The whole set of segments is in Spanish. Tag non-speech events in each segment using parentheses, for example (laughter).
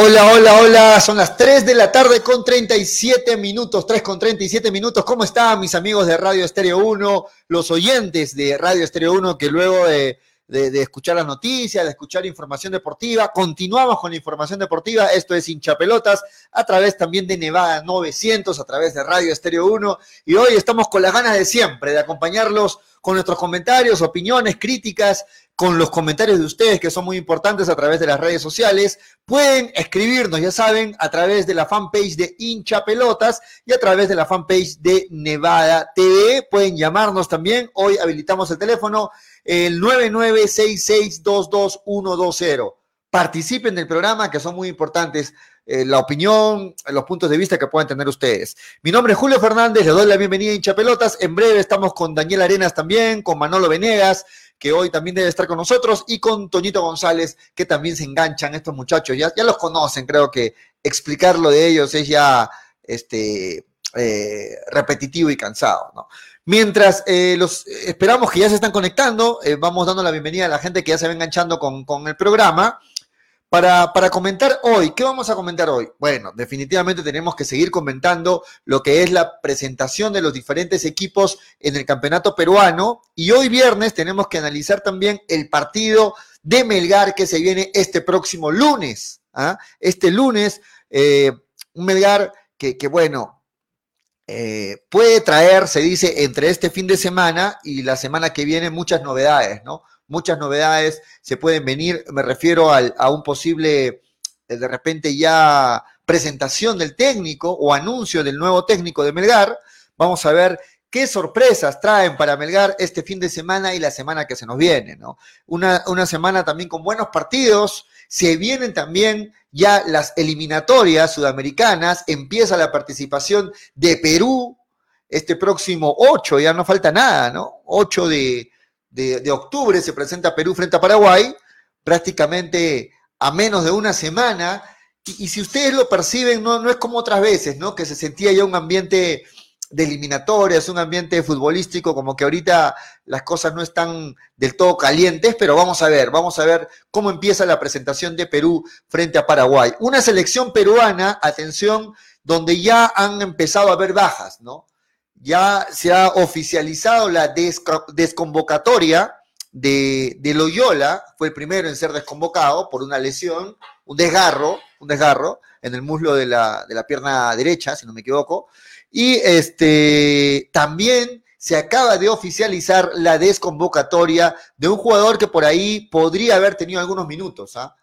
Hola, hola, hola. Son las 3 de la tarde con 37 minutos. 3 con 37 minutos. ¿Cómo están mis amigos de Radio Estéreo 1? Los oyentes de Radio Estéreo 1 que luego de, de, escuchar las noticias, de escuchar información deportiva, continuamos con la información deportiva. Esto es Hinchapelotas a través también de Nevada 900, a través de Radio Estéreo 1. Y hoy estamos con las ganas de siempre de acompañarlos con nuestros comentarios, opiniones, críticas, con los comentarios de ustedes que son muy importantes a través de las redes sociales. Pueden escribirnos, ya saben, a través de la fanpage de Hincha Pelotas y a través de la fanpage de Nevada TV. Pueden llamarnos también. Hoy habilitamos el teléfono, el 9966222120. Participen del programa, que son muy importantes eh, la opinión, los puntos de vista que puedan tener ustedes. Mi nombre es Julio Fernández, les doy la bienvenida a Hincha Pelotas. En breve estamos con Daniel Arenas también, con Manolo Venegas, que hoy también debe estar con nosotros, y con Toñito González, que también se enganchan estos muchachos. Ya, ya los conocen, creo que explicarlo de ellos es ya este, eh, repetitivo y cansado, ¿no? Mientras eh, los esperamos que ya se están conectando, vamos dando la bienvenida a la gente que ya se va enganchando con, con el programa. Para, para, comentar hoy, ¿qué vamos a comentar hoy? Bueno, definitivamente tenemos que seguir comentando lo que es la presentación de los diferentes equipos en el campeonato peruano y hoy viernes tenemos que analizar también el partido de Melgar que se viene este próximo lunes. ¿ah? Este lunes, eh, un Melgar que, que bueno, eh, puede traer, se dice, entre este fin de semana y la semana que viene muchas novedades, ¿no? Muchas novedades se pueden venir. Me refiero a un posible, eh, de repente ya presentación del técnico o anuncio del nuevo técnico de Melgar. Vamos a ver qué sorpresas traen para Melgar este fin de semana y la semana que se nos viene, ¿no? Una, una semana también con buenos partidos. Se vienen también ya las eliminatorias sudamericanas. Empieza la participación de Perú este próximo 8, ya no falta nada, ¿no? 8 de, de, octubre se presenta Perú frente a Paraguay, prácticamente a menos de una semana. Y, si ustedes lo perciben, no, no es como otras veces, ¿no? Que se sentía ya un ambiente de eliminatorias, un ambiente futbolístico, como que ahorita las cosas no están del todo calientes, pero vamos a ver, vamos a ver cómo empieza la presentación de Perú frente a Paraguay. Una selección peruana, atención, donde ya han empezado a haber bajas, ¿no? Ya se ha oficializado la desconvocatoria de, Loyola, fue el primero en ser desconvocado por una lesión, un desgarro, un desgarro en el muslo de la, pierna derecha, si no me equivoco, y este, también se acaba de oficializar la desconvocatoria de un jugador que por ahí podría haber tenido algunos minutos, ¿ah?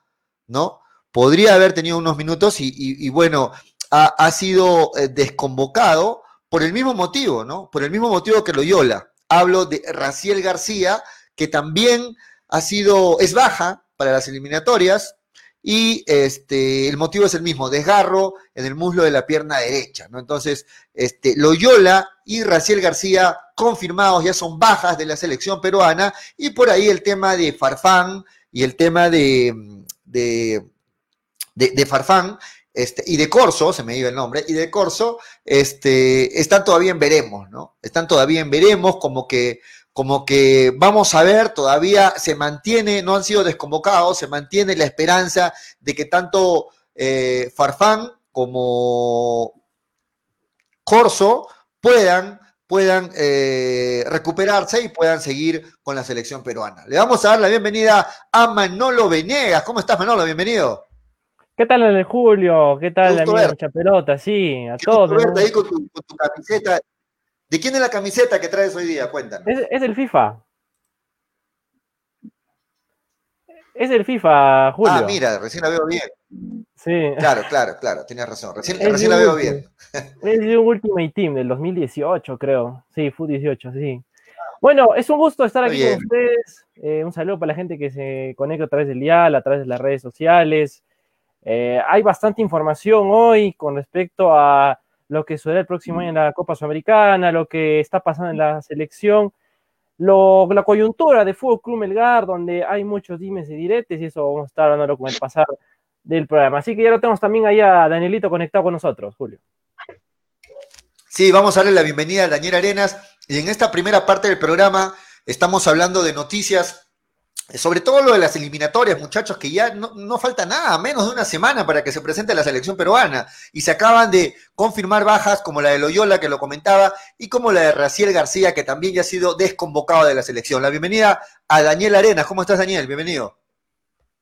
¿no? Podría haber tenido unos minutos y, bueno, ha, ha sido eh, desconvocado por el mismo motivo, ¿no? Por el mismo motivo que Loyola. Hablo de Raciel García, que también ha sido, es baja para las eliminatorias, y este, el motivo es el mismo, desgarro en el muslo de la pierna derecha, ¿no? Entonces, este, Loyola y Raciel García confirmados ya son bajas de la selección peruana, y por ahí el tema de Farfán y el tema de, de, de Farfán este, y de Corso, se me iba el nombre, y de Corso, este, están todavía en veremos, ¿no? Están todavía en veremos, como que, vamos a ver, todavía se mantiene, no han sido desconvocados, se mantiene la esperanza de que tanto eh, Farfán como Corso puedan, puedan eh, recuperarse y puedan seguir con la selección peruana. Le vamos a dar la bienvenida a Manolo Venegas. ¿Cómo estás, Manolo? Bienvenido. ¿Qué tal el Julio? ¿Qué tal la mucha pelota? Sí, a todos. Verte ahí con tu, camiseta. ¿De quién es la camiseta que traes hoy día? Cuéntanos. Es, es, el FIFA. Es el FIFA, Julio. Ah, mira, recién la veo bien. Sí. Claro, claro, claro, tienes razón. Recién, recién la veo bien. Es de un Ultimate Team del 2018, creo. Sí, FUT 18, sí. Bueno, es un gusto estar aquí con ustedes. Eh, un saludo para la gente que se conecta a través del dial, a través de las redes sociales. Eh, hay bastante información hoy con respecto a lo que sucederá el próximo año en la Copa Sudamericana, lo que está pasando en la selección, la coyuntura de Fútbol Club Melgar, donde hay muchos dimes y diretes, y eso vamos a estar hablando con el pasar del programa. Así que ya lo tenemos también ahí a Danielito conectado con nosotros, Julio. Sí, vamos a darle la bienvenida a Daniel Arenas. Y en esta primera parte del programa estamos hablando de noticias sobre todo lo de las eliminatorias, muchachos, que ya no, falta nada, menos de una semana para que se presente la selección peruana. Y se acaban de confirmar bajas como la de Loyola, que lo comentaba, y como la de Raciel García, que también ya ha sido desconvocado de la selección. La bienvenida a Daniel Arenas. ¿Cómo estás, Daniel? Bienvenido.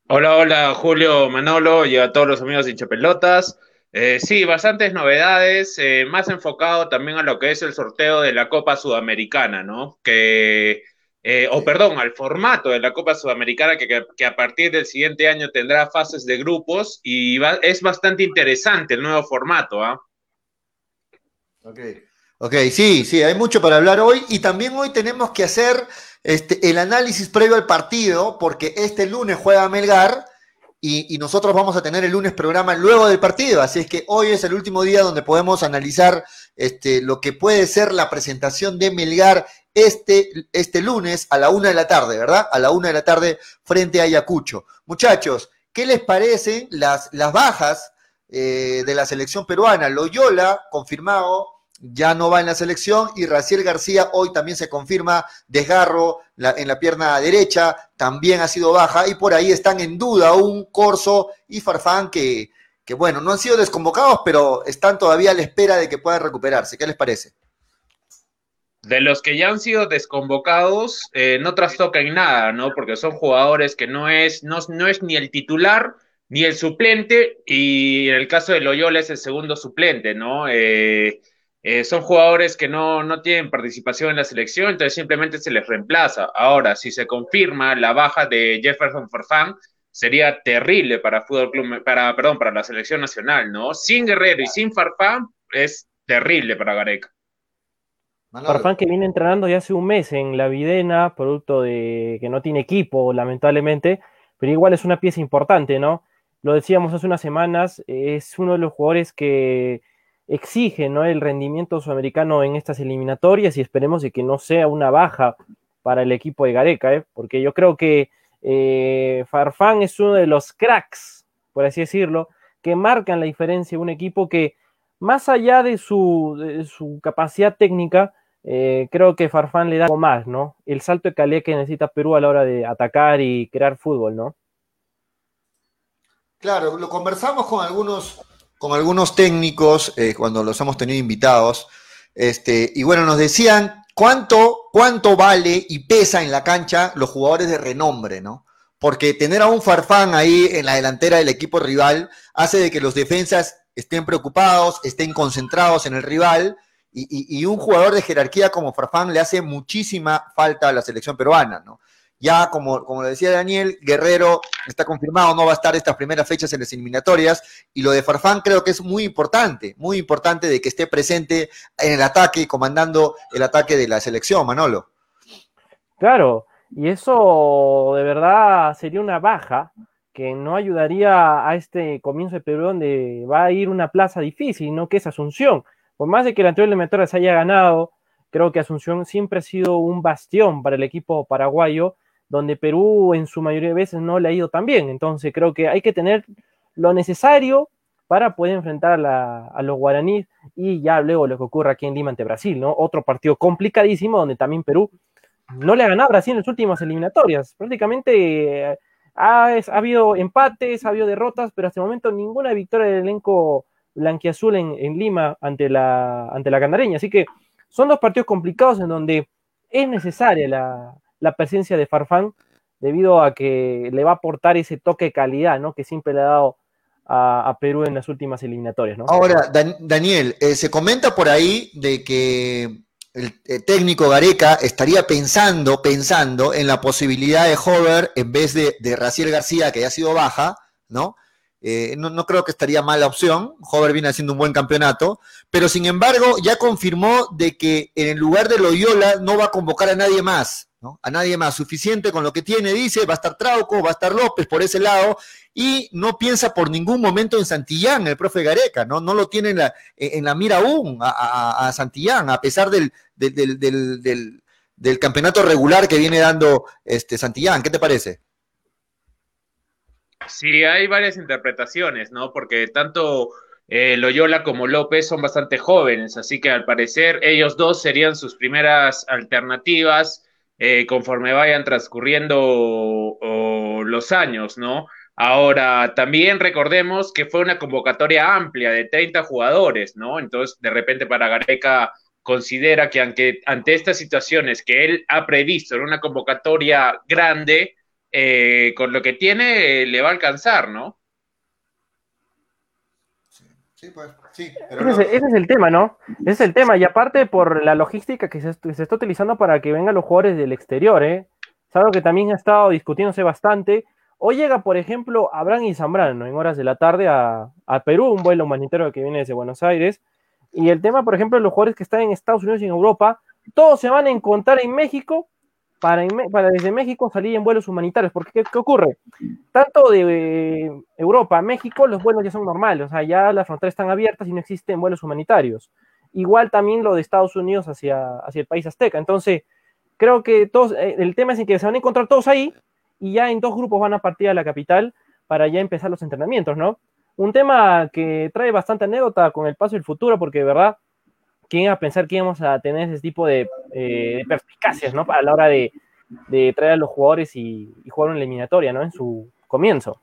Hola, hola, Julio Manolo y a todos los amigos de Hinchapelotas. Eh, sí, bastantes novedades, eh, más enfocado también a lo que es el sorteo de la Copa Sudamericana, ¿no? Que eh, o perdón, al formato de la Copa Sudamericana que, a partir del siguiente año tendrá fases de grupos y es bastante interesante el nuevo formato. ¿ah? Ok, ok, sí, sí, hay mucho para hablar hoy y también hoy tenemos que hacer este, el análisis previo al partido porque este lunes juega Melgar. Y, y, nosotros vamos a tener el lunes programa luego del partido, así es que hoy es el último día donde podemos analizar este, lo que puede ser la presentación de Melgar este, este lunes a la una de la tarde, ¿verdad? A la una de la tarde frente a Ayacucho. Muchachos, ¿qué les parecen las, las bajas eh, de la selección peruana? Loyola, confirmado, ya no va en la selección y Raciel García hoy también se confirma desgarro en la pierna derecha, también ha sido baja y por ahí están en duda un Corso y Farfán que, que bueno, no han sido desconvocados, pero están todavía a la espera de que puedan recuperarse. ¿Qué les parece? De los que ya han sido desconvocados, eh, no trastocan nada, ¿no? Porque son jugadores que no es, no, no, es ni el titular ni el suplente, y en el caso de Loyola es el segundo suplente, ¿no? Eh, eh, son jugadores que no, no tienen participación en la selección, entonces simplemente se les reemplaza. Ahora, si se confirma la baja de Jefferson Farfán, sería terrible para Fútbol Club, para, perdón, para la selección nacional, ¿no? Sin Guerrero y sin Farfán es terrible para Gareca. Farfán que viene entrenando ya hace un mes en la Videna, producto de que no tiene equipo, lamentablemente, pero igual es una pieza importante, ¿no? Lo decíamos hace unas semanas, es uno de los jugadores que exige ¿no? el rendimiento sudamericano en estas eliminatorias y esperemos de que no sea una baja para el equipo de Gareca, ¿eh? porque yo creo que eh, Farfán es uno de los cracks, por así decirlo, que marcan la diferencia de un equipo que, más allá de su, de su capacidad técnica, eh, creo que Farfán le da algo más, ¿no? El salto de calidad que necesita Perú a la hora de atacar y crear fútbol, ¿no? Claro, lo conversamos con algunos, con algunos técnicos eh, cuando los hemos tenido invitados, este, y bueno, nos decían cuánto, cuánto vale y pesa en la cancha los jugadores de renombre, ¿no? Porque tener a un Farfán ahí en la delantera del equipo rival hace de que los defensas estén preocupados, estén concentrados en el rival y, un jugador de jerarquía como Farfán le hace muchísima falta a la selección peruana, ¿no? Ya, como, como lo decía Daniel, Guerrero está confirmado, no va a estar estas primeras fechas en las eliminatorias. Y lo de Farfán creo que es muy importante, muy importante de que esté presente en el ataque y comandando el ataque de la selección, Manolo. Claro, y eso de verdad sería una baja que no ayudaría a este comienzo de Perú donde va a ir una plaza difícil, ¿no? Que es Asunción por más de que el anterior eliminatoria se haya ganado, creo que Asunción siempre ha sido un bastión para el equipo paraguayo, donde Perú en su mayoría de veces no le ha ido tan bien. Entonces creo que hay que tener lo necesario para poder enfrentar a, los guaraníes y ya luego lo que ocurre aquí en Lima ante Brasil, ¿no? Otro partido complicadísimo donde también Perú no le ha ganado a Brasil en las últimas eliminatorias. Prácticamente eh, ha, habido empates, ha habido derrotas, pero hasta el momento ninguna victoria del elenco blanquiazul en, en Lima ante la, ante la. Así que son dos partidos complicados en donde es necesaria la, presencia de Farfán debido a que le va a aportar ese toque de calidad ¿no? que siempre le ha dado a, Perú en las últimas eliminatorias. ¿no? Ahora, Daniel, eh, se comenta por ahí de que el, técnico Gareca estaría pensando, pensando en la posibilidad de Hover en vez de, de Raciel García, que ya ha sido baja, ¿no? Eh, no, creo que estaría mala opción. Hover viene haciendo un buen campeonato, pero sin embargo ya confirmó de que en el lugar de Loyola no va a convocar a nadie más, ¿no? A nadie más. Suficiente con lo que tiene, dice, va a estar Trauco, va a estar López por ese lado, y no piensa por ningún momento en Santillán, el profe Gareca, ¿no? Lo tiene en la, en la mira aún a, Santillán, a pesar del, del, del, del, campeonato regular que viene dando este Santillán. ¿Qué te parece? Sí, hay varias interpretaciones, ¿no? Porque tanto eh, Loyola como López son bastante jóvenes, así que al parecer ellos dos serían sus primeras alternativas eh, conforme vayan transcurriendo los años, ¿no? Ahora, también recordemos que fue una convocatoria amplia de 30 jugadores, ¿no? Entonces, de repente para Gareca considera que ante, ante estas situaciones que él ha previsto en una convocatoria grande, eh, con lo que tiene le va a alcanzar, ¿no? Sí, pues, sí. ese, es el tema, ¿no? Ese es el tema. Y aparte por la logística que se, está utilizando para que vengan los jugadores del exterior, ¿eh? Es algo que también ha estado discutiéndose bastante. Hoy llega, por ejemplo, Abraham y Zambrano en horas de la tarde a, a Perú, un vuelo humanitario que viene desde Buenos Aires. Y el tema, por ejemplo, los jugadores que están en Estados Unidos y en Europa, todos se van a encontrar en México para, para desde México salir en vuelos humanitarios. Porque, ¿qué, ocurre? Tanto de eh, Europa a México, los vuelos ya son normales, o sea, ya las fronteras están abiertas y no existen vuelos humanitarios. Igual también lo de Estados Unidos hacia, hacia el país azteca. Entonces, creo que todos, eh, el tema es en que se van a encontrar todos ahí y ya en dos grupos van a partir a la capital para ya empezar los entrenamientos, ¿no? Un tema que trae bastante anécdota con el paso del futuro, porque de verdad quién iba a pensar que íbamos a tener ese tipo de, eh, perspicacias, ¿no? Para la hora de, traer a los jugadores y, jugar una eliminatoria, ¿no? En su comienzo.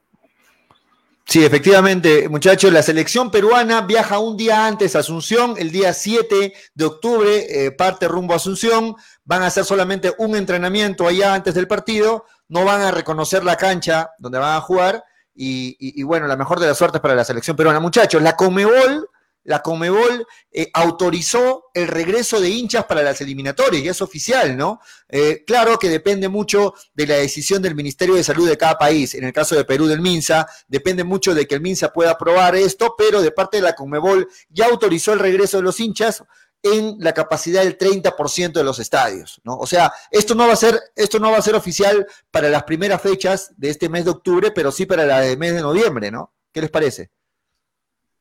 Sí, efectivamente, muchachos, la selección peruana viaja un día antes a Asunción, el día 7 de octubre, eh, parte rumbo a Asunción, van a hacer solamente un entrenamiento allá antes del partido, no van a reconocer la cancha donde van a jugar, y, y bueno, la mejor de las suertes para la selección peruana. Muchachos, la Comebol la Comebol eh, autorizó el regreso de hinchas para las eliminatorias, y es oficial, ¿no? Eh, claro que depende mucho de la decisión del Ministerio de Salud de cada país. En el caso de Perú, del MINSA, depende mucho de que el MINSA pueda aprobar esto, pero de parte de la Comebol ya autorizó el regreso de los hinchas en la capacidad del 30% de los estadios, ¿no? O sea, esto no va a ser esto no va a ser oficial para las primeras fechas de este mes de octubre, pero sí para la del mes de noviembre, ¿no? ¿Qué les parece?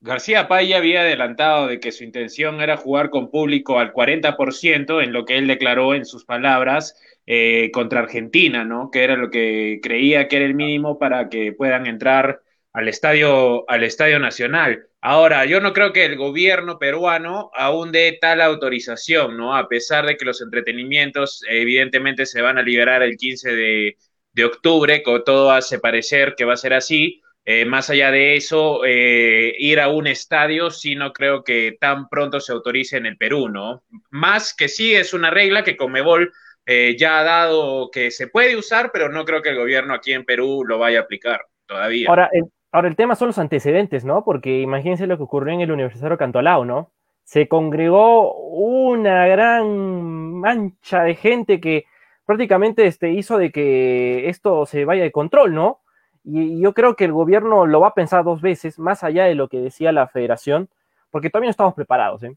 García Paya había adelantado de que su intención era jugar con público al 40% en lo que él declaró en sus palabras eh, contra Argentina, ¿no? Que era lo que creía que era el mínimo para que puedan entrar al estadio, al estadio nacional. Ahora, yo no creo que el gobierno peruano aún dé tal autorización, ¿no? A pesar de que los entretenimientos evidentemente se van a liberar el 15 de, de octubre, todo hace parecer que va a ser así eh, más allá de eso, eh, ir a un estadio sí no creo que tan pronto se autorice en el Perú, ¿no? Más que sí es una regla que Comebol eh, ya ha dado que se puede usar, pero no creo que el gobierno aquí en Perú lo vaya a aplicar todavía. Ahora, el, ahora el tema son los antecedentes, ¿no? Porque imagínense lo que ocurrió en el Universitario Cantolao, ¿no? Se congregó una gran mancha de gente que prácticamente este, hizo de que esto se vaya de control, ¿no? Y yo creo que el gobierno lo va a pensar dos veces, más allá de lo que decía la federación, porque todavía no estamos preparados. ¿eh?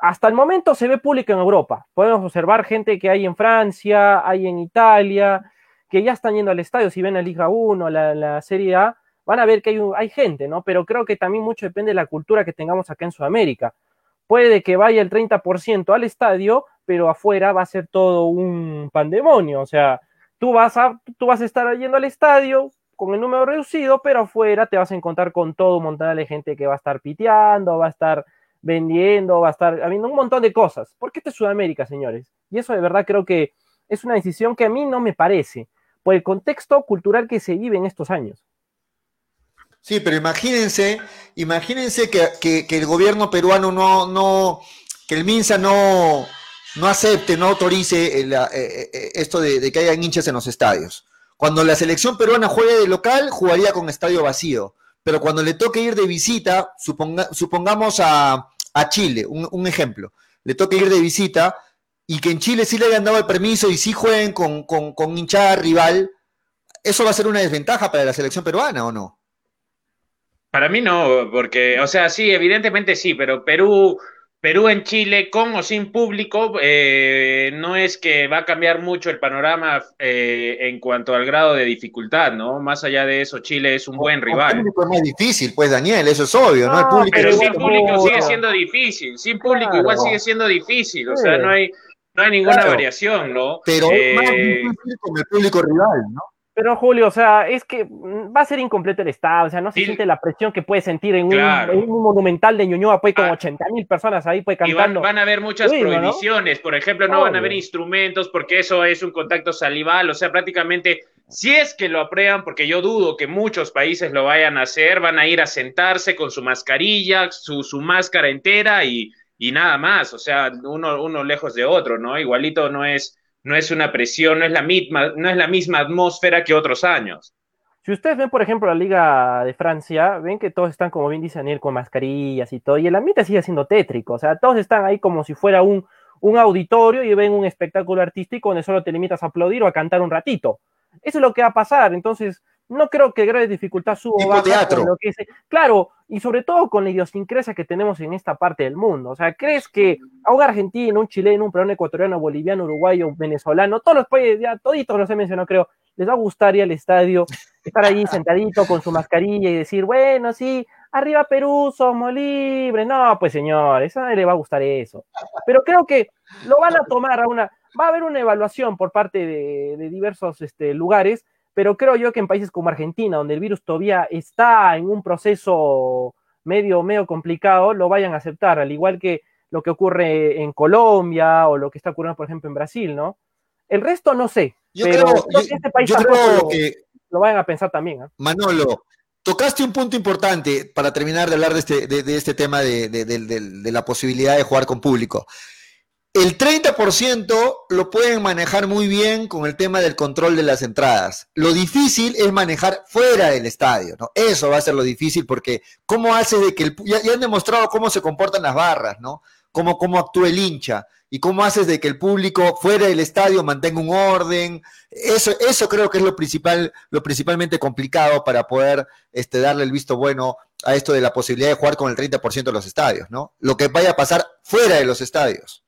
Hasta el momento se ve público en Europa. Podemos observar gente que hay en Francia, hay en Italia, que ya están yendo al estadio. Si ven la Liga 1, la, la Serie A, van a ver que hay, hay gente, ¿no? Pero creo que también mucho depende de la cultura que tengamos acá en Sudamérica. Puede que vaya el 30% al estadio, pero afuera va a ser todo un pandemonio. O sea, tú vas a, tú vas a estar yendo al estadio, con el número reducido, pero afuera te vas a encontrar con todo un montón de gente que va a estar piteando, va a estar vendiendo, va a estar habiendo un montón de cosas. Porque esto es Sudamérica, señores. Y eso de verdad creo que es una decisión que a mí no me parece, por el contexto cultural que se vive en estos años. Sí, pero imagínense, imagínense que, el gobierno peruano no, no, que el MINSA no, acepte, no autorice eh, eh, esto de, de que haya hinchas en los estadios. Cuando la selección peruana juegue de local, jugaría con estadio vacío. Pero cuando le toque ir de visita, supongamos a, Chile, un, ejemplo, le toque ir de visita y que en Chile sí le hayan dado el permiso y sí jueguen con, con, con hinchada rival, ¿eso va a ser una desventaja para la selección peruana o no? Para mí no, porque, o sea, sí, evidentemente sí, pero Perú Perú en Chile, con o sin público, eh, no es que va a cambiar mucho el panorama eh, en cuanto al grado de dificultad, ¿no? Más allá de eso, Chile es un buen rival. El público es más difícil, pues Daniel, eso es obvio, ¿no? El público pero sin público sigue siendo difícil, sin público igual sigue siendo difícil, o sea, no hay, no hay ninguna variación, ¿no? Pero es más eh, difícil con el público rival, ¿no? Pero Julio, o sea, es que va a ser incompleto el estado, o sea, no se siente la presión que puede sentir en, un, monumental de Ñuñoa, pues con 80 ah. mil personas ahí, pues cantando. Y van, a haber muchas prohibiciones, por ejemplo, no van a haber instrumentos porque eso es un contacto salival, o sea, prácticamente, si es que lo aprueban, porque yo dudo que muchos países lo vayan a hacer, van a ir a sentarse con su mascarilla, su, su máscara entera y, y nada más, o sea, uno, uno lejos de otro, ¿no? Igualito no es no es una presión, no es la misma, no es la misma atmósfera que otros años. Si ustedes ven, por ejemplo, la Liga de Francia, ven que todos están, como bien dice Daniel, con mascarillas y todo, y el ambiente sigue siendo tétrico, o sea, todos están ahí como si fuera un, un auditorio y ven un espectáculo artístico donde solo te limitas a aplaudir o a cantar un ratito. Eso es lo que va a pasar, entonces no creo que grave dificultad suba teatro. Lo que Claro, y sobre todo con la idiosincrasia que tenemos en esta parte del mundo. O sea, ¿crees que a un argentino, un chileno, un peruano, ecuatoriano, boliviano, uruguayo, venezolano, todos los países, ya toditos los he mencionado, creo, les va a gustar ir al estadio, (laughs) estar ahí sentadito con su mascarilla y decir, bueno, sí, arriba Perú, somos libres. No, pues señores, a nadie le va a gustar eso. Pero creo que lo van a tomar a una, va a haber una evaluación por parte de, de diversos este, lugares pero creo yo que en países como Argentina, donde el virus todavía está en un proceso medio, medio complicado, lo vayan a aceptar, al igual que lo que ocurre en Colombia o lo que está ocurriendo, por ejemplo, en Brasil, ¿no? El resto no sé, yo pero creo, que este país lo, que, lo vayan a pensar también. ¿eh? Manolo, tocaste un punto importante para terminar de hablar de este, de, este tema de, de, la posibilidad de jugar con público. El 30% lo pueden manejar muy bien con el tema del control de las entradas. Lo difícil es manejar fuera del estadio, ¿no? Eso va a ser lo difícil porque cómo hace de que el, ya, han demostrado cómo se comportan las barras, ¿no? Cómo, cómo actúa el hincha y cómo haces de que el público fuera del estadio mantenga un orden. Eso, eso creo que es lo principal, lo principalmente complicado para poder este, darle el visto bueno a esto de la posibilidad de jugar con el 30% de los estadios, ¿no? Lo que vaya a pasar fuera de los estadios.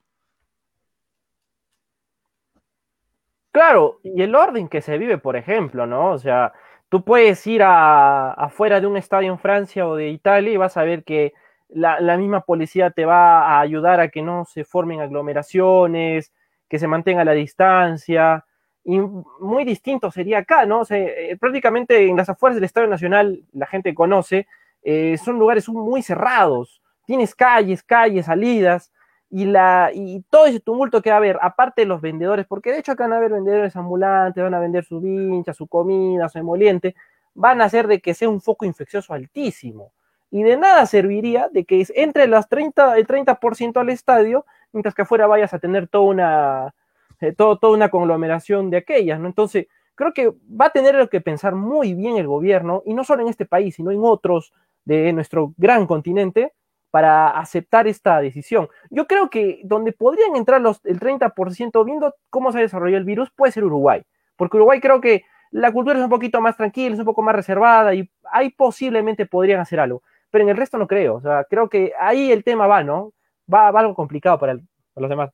Claro, y el orden que se vive, por ejemplo, ¿no? O sea, tú puedes ir a, afuera de un estadio en Francia o de Italia y vas a ver que la, misma policía te va a ayudar a que no se formen aglomeraciones, que se mantenga la distancia. Y muy distinto sería acá, ¿no? O sea, eh, prácticamente en las afueras del Estadio Nacional, la gente conoce, eh, son lugares muy cerrados. Tienes calles, calles, salidas y, la, y todo ese tumulto que va a haber, aparte de los vendedores, porque de hecho acá van a haber vendedores ambulantes, van a vender su vincha, su comida, su emoliente, van a hacer de que sea un foco infeccioso altísimo. Y de nada serviría de que entre las 30, el 30% al estadio, mientras que afuera vayas a tener toda una, eh, todo, toda una conglomeración de aquellas, ¿no? Entonces, creo que va a tener que pensar muy bien el gobierno, y no solo en este país, sino en otros de nuestro gran continente, para aceptar esta decisión. Yo creo que donde podrían entrar los, el 30% viendo cómo se desarrolló el virus puede ser Uruguay, porque Uruguay creo que la cultura es un poquito más tranquila, es un poco más reservada y ahí posiblemente podrían hacer algo, pero en el resto no creo, o sea, creo que ahí el tema va, ¿no? Va, algo complicado para, para los demás.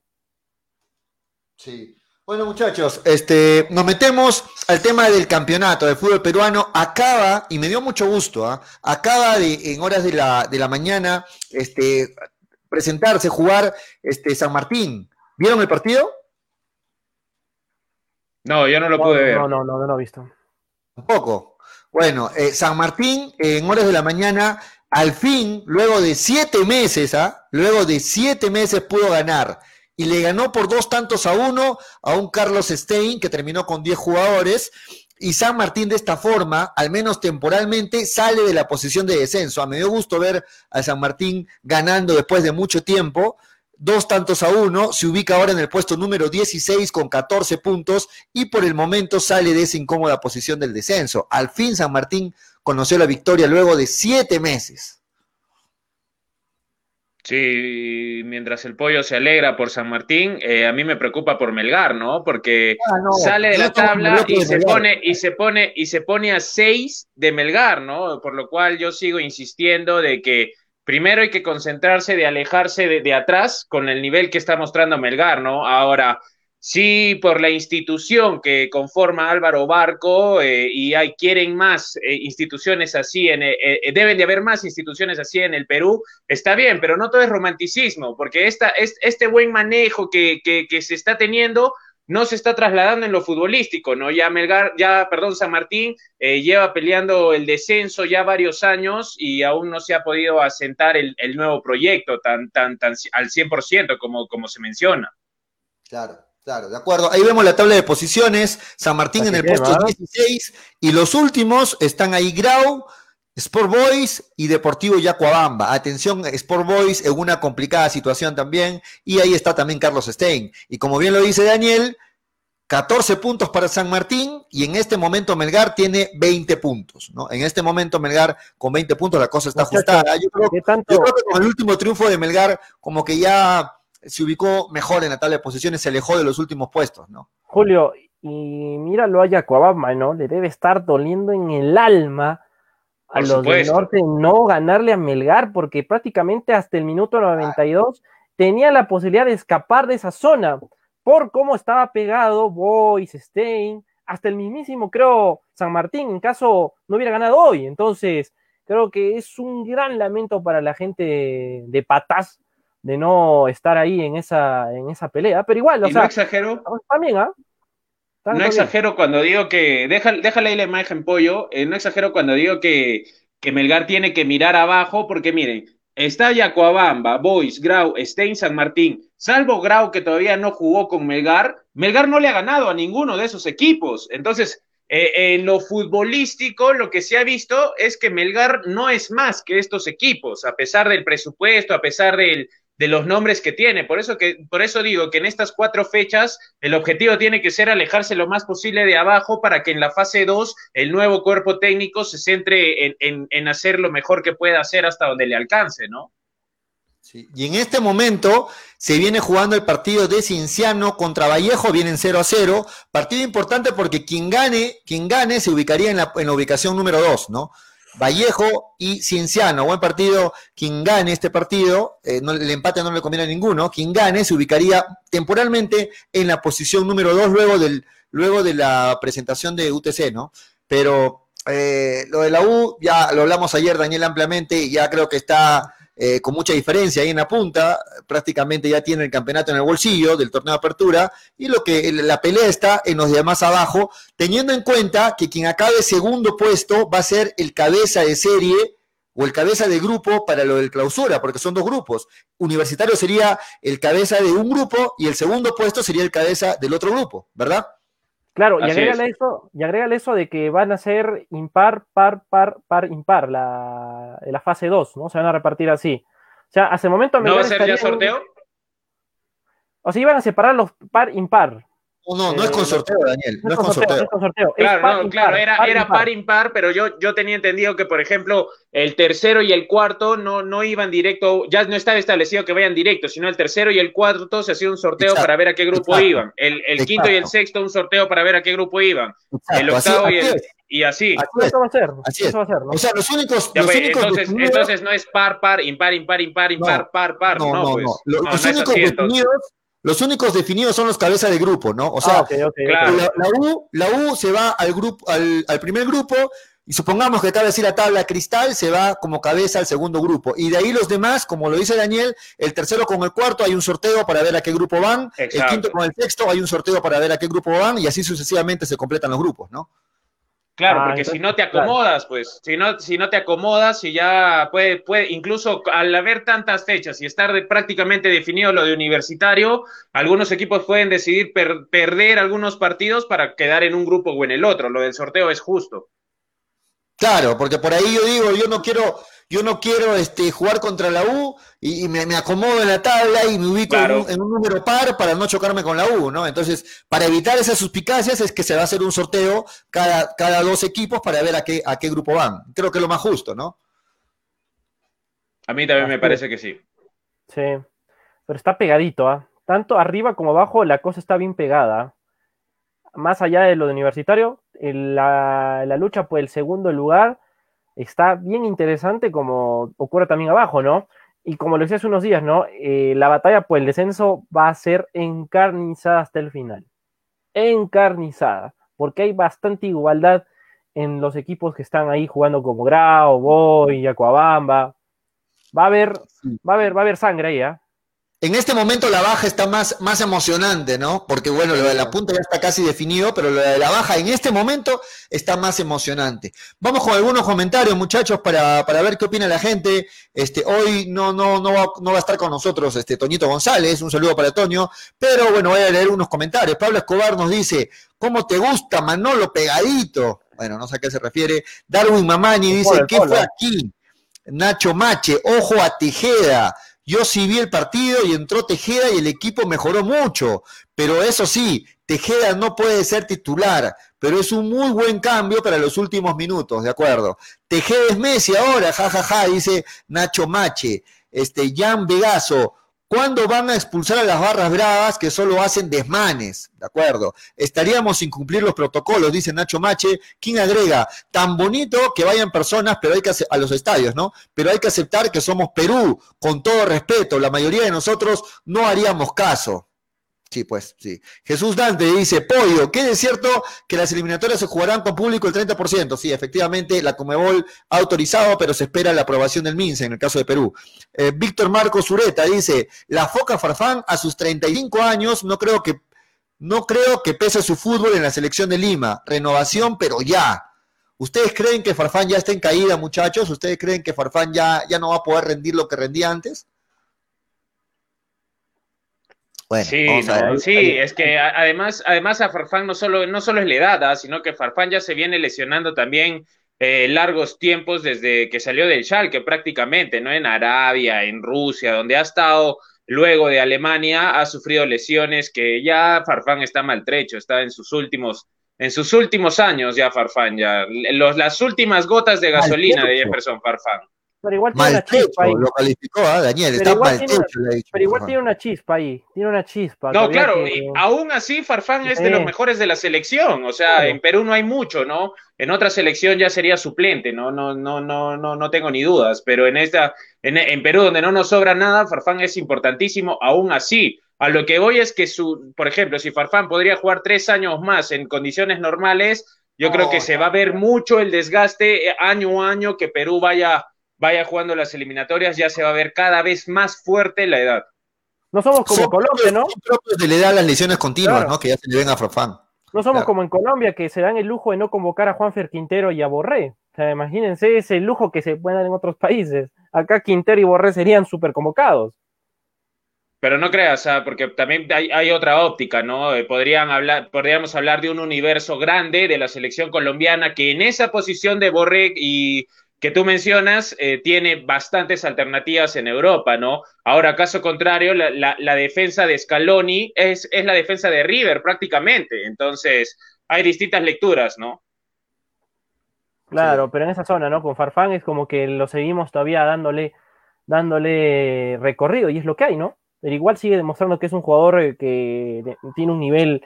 Sí. Bueno, muchachos, este, nos metemos al tema del campeonato del fútbol peruano. Acaba, y me dio mucho gusto, ¿ah? acaba de, en horas de la, de la mañana, este, presentarse, jugar este, San Martín. ¿Vieron el partido? No, yo no lo pude ver. No, no, no, no lo he visto. Tampoco. Bueno, eh, San Martín, en horas de la mañana, al fin, luego de siete meses, ¿ah? luego de siete meses pudo ganar y le ganó por dos tantos a uno a un Carlos Stein que terminó con 10 jugadores. Y San Martín de esta forma, al menos temporalmente, sale de la posición de descenso. A me dio gusto ver a San Martín ganando después de mucho tiempo, dos tantos a uno, se ubica ahora en el puesto número 16 con 14 puntos y por el momento sale de esa incómoda posición del descenso. Al fin San Martín conoció la victoria luego de siete meses. Sí, mientras el pollo se alegra por San Martín, eh, a mí me preocupa por Melgar, ¿no? Porque ah, sale de la tabla y se pone y se pone y se pone a seis de Melgar, ¿no? Por lo cual yo sigo insistiendo de que primero hay que concentrarse de alejarse de, de atrás con el nivel que está mostrando Melgar, ¿no? Ahora Sí, por la institución que conforma Álvaro Barco eh, y hay, quieren más eh, instituciones así, en, eh, deben de haber más instituciones así en el Perú, está bien, pero no todo es romanticismo, porque esta, este buen manejo que, que, se está teniendo no se está trasladando en lo futbolístico, ¿no? Ya Melgar, ya, perdón, San Martín eh, lleva peleando el descenso ya varios años y aún no se ha podido asentar el, nuevo proyecto tan, tan, tan al 100% como, como se menciona. Claro. Claro, de acuerdo. Ahí vemos la tabla de posiciones. San Martín en el puesto 16 y los últimos están ahí Grau, Sport Boys y Deportivo Yacuabamba. Atención, Sport Boys en una complicada situación también. Y ahí está también Carlos Stein. Y como bien lo dice Daniel, 14 puntos para San Martín y en este momento Melgar tiene 20 puntos, ¿no? En este momento Melgar con 20 puntos la cosa está ajustada. Yo creo, yo creo que con el último triunfo de Melgar como que ya se ubicó mejor en la tabla de posiciones, se alejó de los últimos puestos, ¿no? Julio, y míralo a Yacuabamba, ¿no? Le debe estar doliendo en el alma a los del norte no ganarle a Melgar, porque prácticamente hasta el minuto 92 tenía la posibilidad de escapar de esa zona, por cómo estaba pegado Boys, Stein, hasta el mismísimo, creo, San Martín, en caso no hubiera ganado hoy. Entonces, creo que es un gran lamento para la gente de Patas de no estar ahí en esa, en esa pelea, pero igual, o sea, no exagero. También, ¿ah? No exagero cuando digo que, déjale ahí la imagen, pollo, eh, no exagero cuando digo que, que Melgar tiene que mirar abajo, porque miren, está Yacoabamba, Boys, Grau, Stein, San Martín, salvo Grau que todavía no jugó con Melgar, Melgar no le ha ganado a ninguno de esos equipos. Entonces, eh, en lo futbolístico, lo que se ha visto es que Melgar no es más que estos equipos, a pesar del presupuesto, a pesar del, de los nombres que tiene. Por eso, que, por eso digo que en estas cuatro fechas el objetivo tiene que ser alejarse lo más posible de abajo para que en la fase 2 el nuevo cuerpo técnico se centre en, en, hacer lo mejor que pueda hacer hasta donde le alcance, ¿no? Sí. Y en este momento se viene jugando el partido de Cinciano contra Vallejo, vienen 0 a 0. Partido importante porque quien gane, quien gane se ubicaría en la, en la ubicación número 2, ¿no? Vallejo y Cienciano. Buen partido. Quien gane este partido, eh, el empate no le conviene a ninguno. Quien gane se ubicaría temporalmente en la posición número dos luego, del, luego de la presentación de UTC, ¿no? Pero eh, lo de la U, ya lo hablamos ayer, Daniel, ampliamente, y ya creo que está eh, con mucha diferencia ahí en la punta, prácticamente ya tiene el campeonato en el bolsillo del torneo de apertura, y lo que la pelea está en los de más abajo, teniendo en cuenta que quien acabe segundo puesto va a ser el cabeza de serie o el cabeza de grupo para lo del clausura, porque son dos grupos. Universitario sería el cabeza de un grupo y el segundo puesto sería el cabeza del otro grupo, ¿verdad? Claro, y agrégale, eso, y agrégale eso de que van a ser impar, par, par, par, impar la, la fase 2, ¿no? Se van a repartir así. O sea, el momento... ¿No va a ser ya sorteo? O sea, iban a separar los par, impar. No, no, es con sorteo, Daniel. No, es con sorteo. Claro, claro, era, par, era par impar, pero yo, yo tenía entendido que, por ejemplo, el tercero y el cuarto no, no iban directo, ya no estaba establecido que vayan directo, sino el tercero y el cuarto se hacía un sorteo para ver a qué grupo iban. El, el quinto y el sexto, un sorteo para ver a qué grupo iban. El octavo y el. Y así. Así va a ser. Así es. Va a ser, ¿no? O sea, los únicos. Pues, entonces, entonces no es par, par, impar, impar, impar, impar, par, par. No, no, pues. no. Los, únicos definidos los únicos definidos son los cabezas de grupo, ¿no? O sea, ah, La, U, la U se va al grupo, al, primer grupo, y supongamos que tal vez la tabla cristal se va como cabeza al segundo grupo. Y de ahí los demás, como lo dice Daniel, el tercero con el cuarto hay un sorteo para ver a qué grupo van, el quinto con el sexto hay un sorteo para ver a qué grupo van, y así sucesivamente se completan los grupos, ¿no? Claro, ah, porque si no te acomodas, pues, si no, si no te acomodas y ya puede, puede, incluso al haber tantas fechas y estar prácticamente definido lo de universitario, algunos equipos pueden decidir perder algunos partidos para quedar en un grupo o en el otro. Lo del sorteo es justo. Claro, porque por ahí yo digo, yo no quiero, yo no quiero este, jugar contra la U y, me, acomodo en la tabla y me ubico en, un, número par para no chocarme con la U, ¿no? Entonces, para evitar esas suspicacias es que se va a hacer un sorteo cada, cada dos equipos para ver a qué, a qué grupo van. Creo que es lo más justo, ¿no? A mí también me parece que sí. Sí, pero está pegadito, ¿ah? Tanto arriba como abajo la cosa está bien pegada. Más allá de lo de universitario, la, la lucha por el segundo lugar está bien interesante como ocurre también abajo, ¿no? Y como lo decía hace unos días, ¿no? Eh, la batalla por el descenso va a ser encarnizada hasta el final. Encarnizada. Porque hay bastante igualdad en los equipos que están ahí jugando como Grau, Boy, Yacuabamba. Va a haber, va a haber, va a haber sangre ahí, ¿eh? En este momento la baja está más, más emocionante, ¿no? Porque bueno, lo de la punta ya está casi definido, pero lo de la baja en este momento está más emocionante. Vamos con algunos comentarios, muchachos, para, ver qué opina la gente. Este, hoy no, no, no, va, no va a estar con nosotros este, Toñito González, un saludo para Toño, pero bueno, voy a leer unos comentarios. Pablo Escobar nos dice, ¿cómo te gusta Manolo pegadito? Bueno, no sé a qué se refiere. Darwin Mamani dice, ¿qué fue aquí? Nacho Mache, ojo a Tejeda. Yo sí vi el partido y entró Tejeda y el equipo mejoró mucho, pero eso sí, Tejeda no puede ser titular, pero es un muy buen cambio para los últimos minutos, ¿de acuerdo? Tejeda es Messi ahora, jajaja, ja, ja, dice Nacho Mache. Este, Jan Vegaso, ¿Cuándo van a expulsar a las barras bravas que solo hacen desmanes? ¿De acuerdo? Estaríamos sin cumplir los protocolos, dice Nacho Mache. ¿Quién agrega? Tan bonito que vayan personas pero hay que a los estadios, ¿no? Pero hay que aceptar que somos Perú, con todo respeto. La mayoría de nosotros no haríamos caso. Sí, pues, sí. Jesús Dante dice, Pollo, ¿qué es cierto que las eliminatorias se jugarán con público el 30%? Sí, efectivamente, la Comebol ha autorizado, pero se espera la aprobación del MINSE en el caso de Perú. Eh, Víctor Marcos Zureta dice, la Foca Farfán a sus 35 años no creo que no creo que pese su fútbol en la selección de Lima. Renovación, pero ya. ¿Ustedes creen que Farfán ya está en caída, muchachos? ¿Ustedes creen que Farfán ya, ya no va a poder rendir lo que rendía antes? Sí, sí, es que además, además a Farfán no solo, no solo es la edad, ¿ah? sino que Farfán ya se viene lesionando también eh, largos tiempos desde que salió del Schalke prácticamente, ¿no? En Arabia, en Rusia, donde ha estado luego de Alemania, ha sufrido lesiones que ya Farfán está maltrecho, está en sus últimos, en sus últimos años ya Farfán, ya, los, las últimas gotas de gasolina de Jefferson Farfán. Pero igual tiene una chispa ahí. Lo calificó, ¿eh? Daniel, pero está igual, tiene, pero igual tiene una chispa ahí, tiene una chispa. No, claro, y aún así Farfán es de los mejores de la selección, o sea, en Perú no hay mucho, ¿no? En otra selección ya sería suplente, no, no, no, no, no, no tengo ni dudas, pero en esta, en, en Perú donde no nos sobra nada, Farfán es importantísimo, aún así. A lo que voy es que su, por ejemplo, si Farfán podría jugar tres años más en condiciones normales, yo creo que se va a ver mucho el desgaste eh, año a año que Perú vaya vaya jugando las eliminatorias, ya se va a ver cada vez más fuerte la edad. No somos como Colombia, ¿no? Se le da las lesiones continuas, ¿no? Que ya se le ven a Frofán. No somos como en Colombia, que se dan el lujo de no convocar a Juanfer Quintero y a Borré. O sea, imagínense ese lujo que se puede dar en otros países. Acá Quintero y Borré serían súper convocados. Pero no creas, porque también hay, otra óptica, ¿no? Eh, podrían hablar, podríamos hablar de un universo grande de la selección colombiana que en esa posición de Borré y que tú mencionas eh, tiene bastantes alternativas en Europa, ¿no? Ahora, caso contrario, la, defensa de Scaloni es, es, la defensa de River prácticamente, entonces hay distintas lecturas, ¿no? Claro, pero en esa zona, ¿no? Con Farfán es como que lo seguimos todavía dándole, dándole recorrido y es lo que hay, ¿no? Pero igual sigue demostrando que es un jugador eh, que tiene un nivel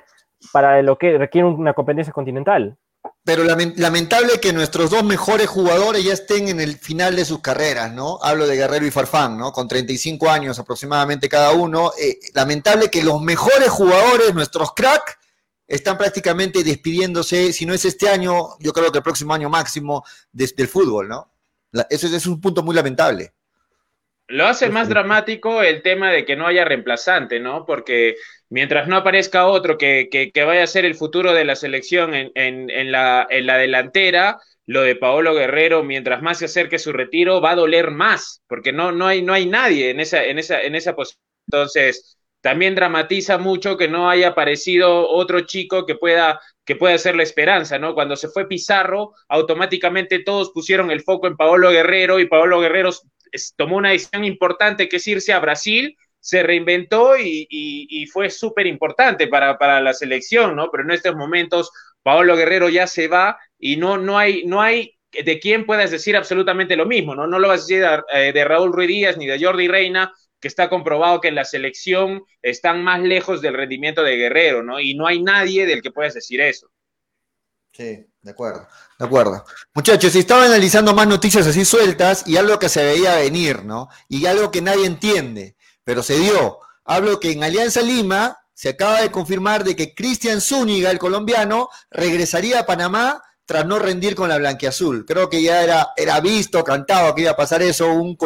para lo que requiere una competencia continental pero lamentable que nuestros dos mejores jugadores ya estén en el final de sus carreras, ¿no? Hablo de Guerrero y Farfán, ¿no? Con 35 años aproximadamente cada uno. Eh, lamentable que los mejores jugadores, nuestros crack, están prácticamente despidiéndose, si no es este año, yo creo que el próximo año máximo desde el fútbol, ¿no? eso es un punto muy lamentable. Lo hace más dramático el tema de que no haya reemplazante, ¿no? Porque mientras no aparezca otro que, que, vaya a ser el futuro de la selección en, en, la, en la delantera, lo de Paolo Guerrero, mientras más se acerque su retiro, va a doler más, porque no, no, hay, no hay nadie en esa, en esa, en esa posición. Entonces, también dramatiza mucho que no haya aparecido otro chico que pueda que ser la esperanza, ¿no? Cuando se fue Pizarro, automáticamente todos pusieron el foco en Paolo Guerrero y Paolo Guerrero tomó una decisión importante que es irse a Brasil, se reinventó y, fue súper importante para, la selección, ¿no? Pero en estos momentos Paolo Guerrero ya se va y no, no, hay, no hay de quién puedas decir absolutamente lo mismo, ¿no? No lo vas a decir de, eh, de Raúl Ruiz Díaz ni de Jordi Reina, que está comprobado que en la selección están más lejos del rendimiento de Guerrero, ¿no? Y no hay nadie del que puedas decir eso. Sí, de acuerdo, de acuerdo. Muchachos, estaba analizando más noticias así sueltas y algo que se veía venir, ¿no? Y algo que nadie entiende, pero se dio. Hablo que en Alianza Lima se acaba de confirmar de que Cristian Zúñiga, el colombiano, regresaría a Panamá tras no rendir con la blanquiazul. Creo que ya era, era visto, cantado que iba a pasar eso, un,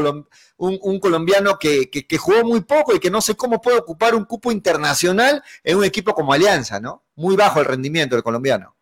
un, colombiano que, que, jugó muy poco y que no sé cómo puede ocupar un cupo internacional en un equipo como Alianza, ¿no? Muy bajo el rendimiento del colombiano.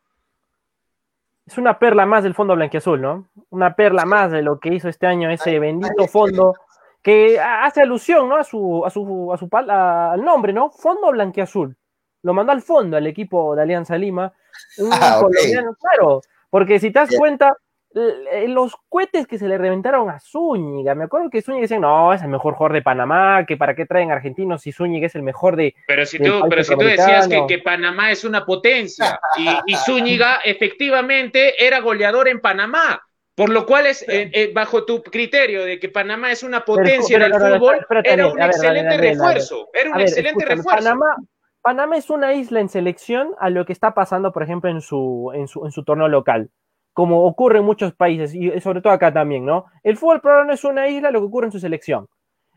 Es una perla más del fondo blanquiazul, ¿no? Una perla más de lo que hizo este año ese bendito fondo que hace alusión, ¿no? A su, a su, a su al nombre, ¿no? Fondo blanquiazul. Lo mandó al fondo al equipo de Alianza Lima. Un ah, colombiano, claro, porque si te das cuenta, eh, los cohetes que se le reventaron a Zúñiga, me acuerdo que Zúñiga decía, no, es el mejor jugador de Panamá, que para qué traen argentinos si Zúñiga es el mejor de... Pero si tú, pero si tú decías que, que, Panamá es una potencia y, y, Zúñiga efectivamente era goleador en Panamá, por lo cual es, eh, eh, bajo tu criterio de que Panamá es una potencia en el fútbol, era un excelente refuerzo, era un excelente refuerzo. Panamá, Panamá es una isla en selección a lo que está pasando, por ejemplo, en su, en su, en su torneo local como ocurre en muchos países y sobre todo acá también, ¿no? El fútbol peruano no es una isla, lo que ocurre en su selección.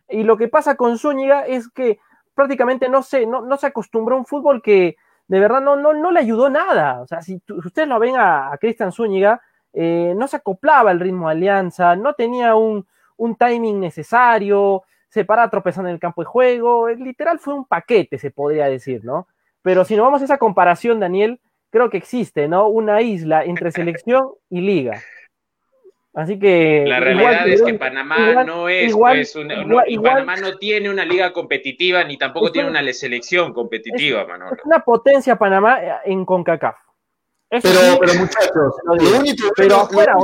Y lo que pasa con Zúñiga es que prácticamente no se, no, no se acostumbró a un fútbol que de verdad no, no, no le ayudó nada. O sea, si, ustedes lo ven a, Cristian Zúñiga, eh, no se acoplaba al ritmo de Alianza, no tenía un, un timing necesario, se para tropezando en el campo de juego, literal fue un paquete, se podría decir, ¿no? Pero si no vamos a esa comparación, Daniel, creo que existe, ¿no? Una isla entre selección y liga. Así que. La realidad es que Panamá no es, pues, una, no, Panamá no tiene una liga competitiva ni tampoco tiene una selección competitiva, Manolo. Es una potencia Panamá en CONCACAF pero, pero muchachos, lo único, bueno,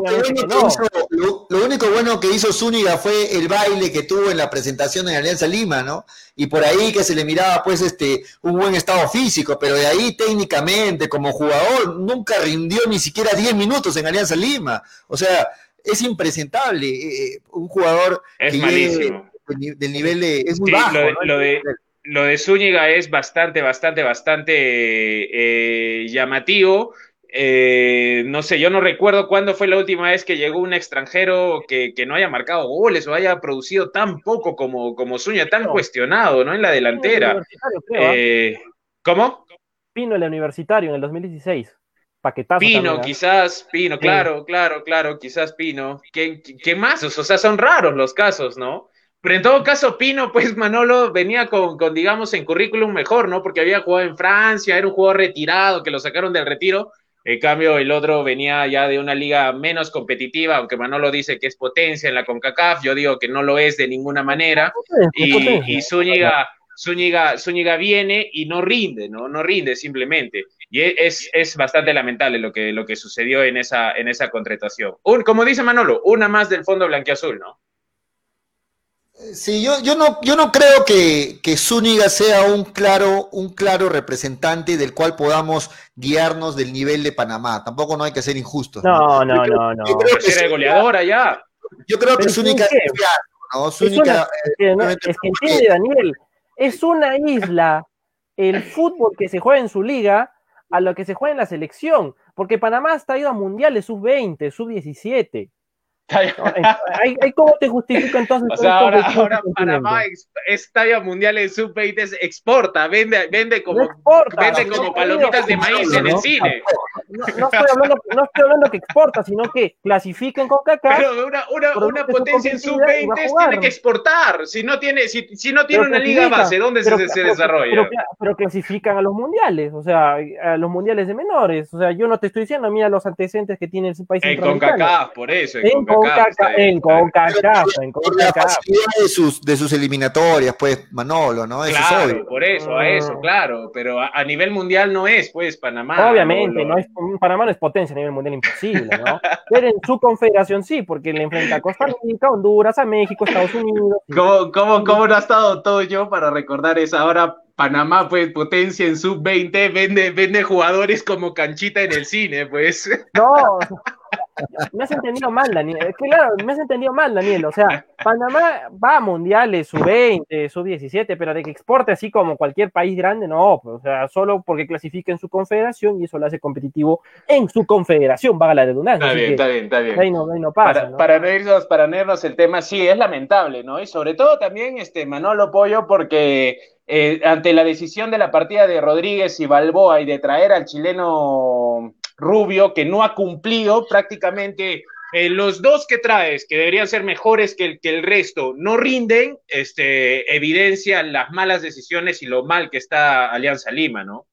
lo, único bueno que hizo Zúñiga fue el baile que tuvo en la presentación en Alianza Lima, ¿no? Y por ahí que se le miraba pues este un buen estado físico, pero de ahí técnicamente como jugador nunca rindió ni siquiera 10 minutos en Alianza Lima. O sea, es impresentable eh, eh, un jugador es malísimo. del nivel de es muy bajo. Lo de, lo de, Zúñiga es bastante, bastante, bastante eh, llamativo eh, no sé, yo no recuerdo cuándo fue la última vez que llegó un extranjero que, no haya marcado goles o haya producido tan poco como, como Zúñiga, tan cuestionado, ¿no? En la delantera. ¿ah? Eh, ¿Cómo? Pino, el universitario, en el 2016. Paquetazo Pino, ¿ah? quizás, Pino, claro, claro, claro, quizás Pino. ¿Qué, ¿Qué, más? O sea, son raros los casos, ¿no? Pero en todo caso, Pino, pues Manolo venía con, con, digamos, en currículum mejor, ¿no? Porque había jugado en Francia, era un jugador retirado, que lo sacaron del retiro en cambio, el otro venía ya de una liga menos competitiva, aunque Manolo dice que es potencia en la CONCACAF, yo digo que no lo es de ninguna manera. Y, Zúñiga, Zúñiga, viene y no rinde, ¿no? No rinde simplemente. Y es, es bastante lamentable lo que, lo que sucedió en esa, en esa contratación. Un, como dice Manolo, una más del fondo blanquiazul, ¿no? Sí, yo, yo, no, yo no creo que, que Zúñiga sea un claro, un claro representante del cual podamos guiarnos del nivel de Panamá. Tampoco no hay que ser injustos. No, no, no, no. Yo creo que es goleador allá. Yo creo que Zúñiga es ¿no? Zúñiga, es, que, no, es que entiende, Daniel, es una isla el fútbol que se juega en su liga a lo que se juega en la selección, porque Panamá está ido a mundiales sub-20, sub-17. ¿Cómo te justifica entonces? O sea, ahora, ahora Panamá es talla mundial en sub-20, exporta, vende, vende como, vende como palomitas de maíz en el cine. No, estoy hablando, no estoy hablando que exporta, sino que clasifiquen con caca. Pero una, una, una potencia en sub-20 tiene que exportar. Si no tiene, si, si no tiene una liga base, ¿dónde se, se, desarrolla? Pero, pero, clasifican a los mundiales, o sea, a los mundiales de menores. O sea, yo no te estoy diciendo, mira los antecedentes que tiene ese país. En CONCACAF, por eso. En, en CONCACAF, en CONCACAF. de sus, de sus eliminatorias, pues, Manolo, ¿no? Eso claro, por eso, a eso, claro, pero a, nivel mundial no es, pues, Panamá. Obviamente, no es, Panamá no es potencia a nivel mundial, imposible, ¿no? Pero en su confederación sí, porque le enfrenta a Costa Rica, Honduras, a México, Estados Unidos. ¿Cómo, cómo, cómo no ha estado todo yo para recordar eso? Ahora Panamá, pues, potencia en sub-20, vende, vende jugadores como canchita en el cine, pues. No, me has entendido mal, Daniel. Claro, me has entendido mal, Daniel. O sea, Panamá va a mundiales, sub-20, sub-17, pero de que exporte así como cualquier país grande, no. Pues, o sea, solo porque clasifica en su confederación y eso lo hace competitivo en su confederación, vaga la redundancia. Está bien, está bien, está bien. Ahí no, no pasa, para, ¿no? para el tema, sí, es lamentable, ¿no? Y sobre todo también, este, Manolo Pollo, porque eh, ante la decisión de la partida de Rodríguez y Balboa y de traer al chileno Rubio, que no ha cumplido prácticamente eh, los dos que traes, que deberían ser mejores que el, que el resto, no rinden, este, evidencia las malas decisiones y lo mal que está Alianza Lima, ¿no?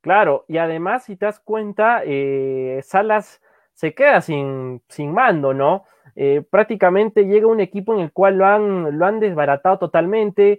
Claro, y además, si te das cuenta, eh, Salas se queda sin, sin mando, ¿no? Eh, prácticamente llega un equipo en el cual lo han, lo han desbaratado totalmente.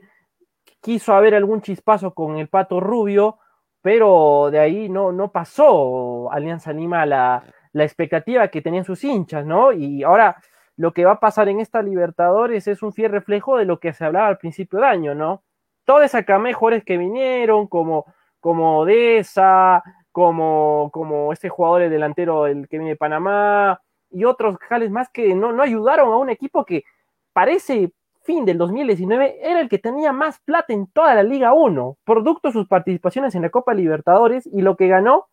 Quiso haber algún chispazo con el Pato Rubio, pero de ahí no, no pasó Alianza Lima la, la expectativa que tenían sus hinchas, ¿no? Y ahora lo que va a pasar en esta Libertadores es un fiel reflejo de lo que se hablaba al principio de año, ¿no? Toda esa mejores que vinieron, como, como Odessa, como, como este jugador el delantero el que viene de Panamá, y otros jales más que no, no ayudaron a un equipo que parece fin del 2019 era el que tenía más plata en toda la Liga 1, producto de sus participaciones en la Copa Libertadores y lo que ganó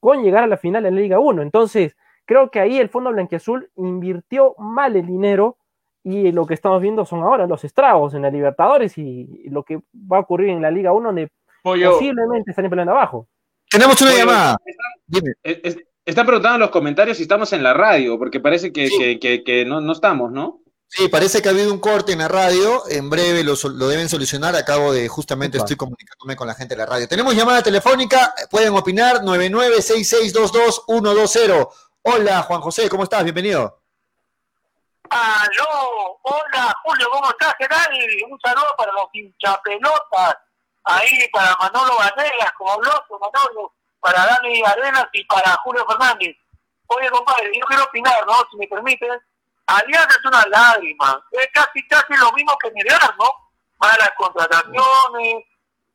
con llegar a la final de la Liga 1. Entonces, creo que ahí el Fondo Blanquiazul invirtió mal el dinero y lo que estamos viendo son ahora los estragos en la Libertadores y lo que va a ocurrir en la Liga 1 donde posiblemente están peleando abajo. Tenemos una llamada. Están preguntando en los comentarios si estamos en la radio, porque parece que, no, no estamos, ¿no? Sí, parece que ha habido un corte en la radio. En breve lo, deben solucionar. Acabo de, justamente estoy comunicándome con la gente de la radio. Tenemos llamada telefónica. Pueden opinar. 9966222120. Hola, Juan José, ¿cómo estás? Bienvenido. Aló, hola, Julio, ¿cómo estás? ¿Qué tal? Un saludo para los hinchapelotas. Ahí para Manolo Vanegas, como habló Manolo, para Dani Arenas y para Julio Fernández. Oye, compadre, yo quiero opinar, ¿no? Si me permiten Alianza es una lágrima, es casi casi lo mismo que Melgar, ¿no? Malas contrataciones,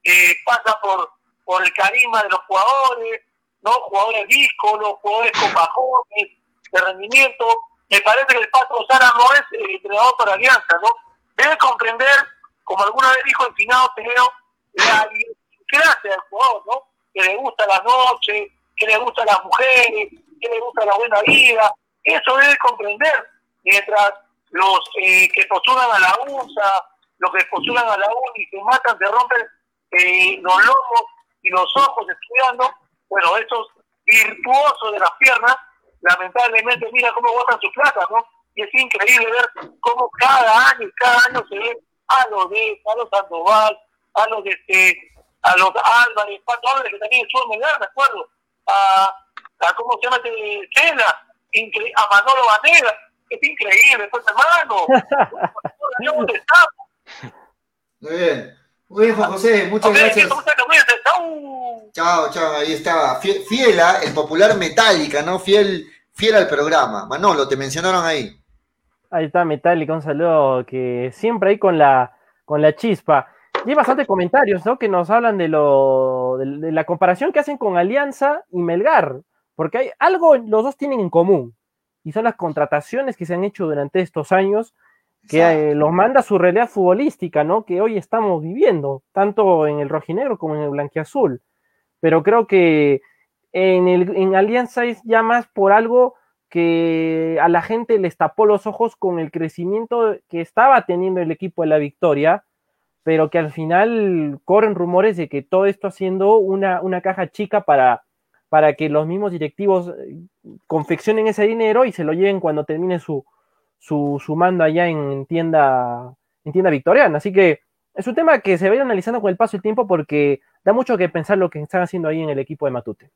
eh, pasa por, por el carisma de los jugadores, ¿no? Jugadores los jugadores con bajones de rendimiento. Me parece que el Pato Sara no es el entrenador para Alianza, ¿no? Debe comprender, como alguna vez dijo el finado Teneo, la idiosincrasia del jugador, ¿no? Que le gusta la noche, que le gustan las mujeres, que le gusta la buena vida. Eso debe comprender mientras los eh, que postulan a la USA, los que postulan a la UNI, se matan, se rompen eh, los lomos y los ojos estudiando, bueno, esos virtuosos de las piernas, lamentablemente mira cómo botan su plata, ¿no? Y es increíble ver cómo cada año cada año se ve a los de, a los Sandoval, a los de este, a los Álvarez, Pato Álvarez, que también estuvo en me acuerdo, a, a ¿cómo se llama este? Cena, a Manolo Vanega, es increíble, pues hermano. (laughs) Muy bien. Muy bien, Juan José, muchas gracias. Chao, chao, ahí estaba. Fiel, a el popular Metallica, ¿no? Fiel, fiel al programa. Manolo, te mencionaron ahí. Ahí está Metallica, un saludo que siempre ahí con la, con la chispa. Y hay bastantes comentarios, ¿no? Que nos hablan de, lo, de la comparación que hacen con Alianza y Melgar. Porque hay algo, los dos tienen en común y son las contrataciones que se han hecho durante estos años que eh, los manda su realidad futbolística, ¿no? Que hoy estamos viviendo, tanto en el rojinegro como en el blanquiazul. Pero creo que en, el, en Alianza es ya más por algo que a la gente les tapó los ojos con el crecimiento que estaba teniendo el equipo de la victoria, pero que al final corren rumores de que todo esto haciendo una, una caja chica para para que los mismos directivos eh, confeccionen ese dinero y se lo lleven cuando termine su, su, mando allá en tienda, en tienda victoriana. Así que es un tema que se va a ir analizando con el paso del tiempo porque da mucho que pensar lo que están haciendo ahí en el equipo de Matute.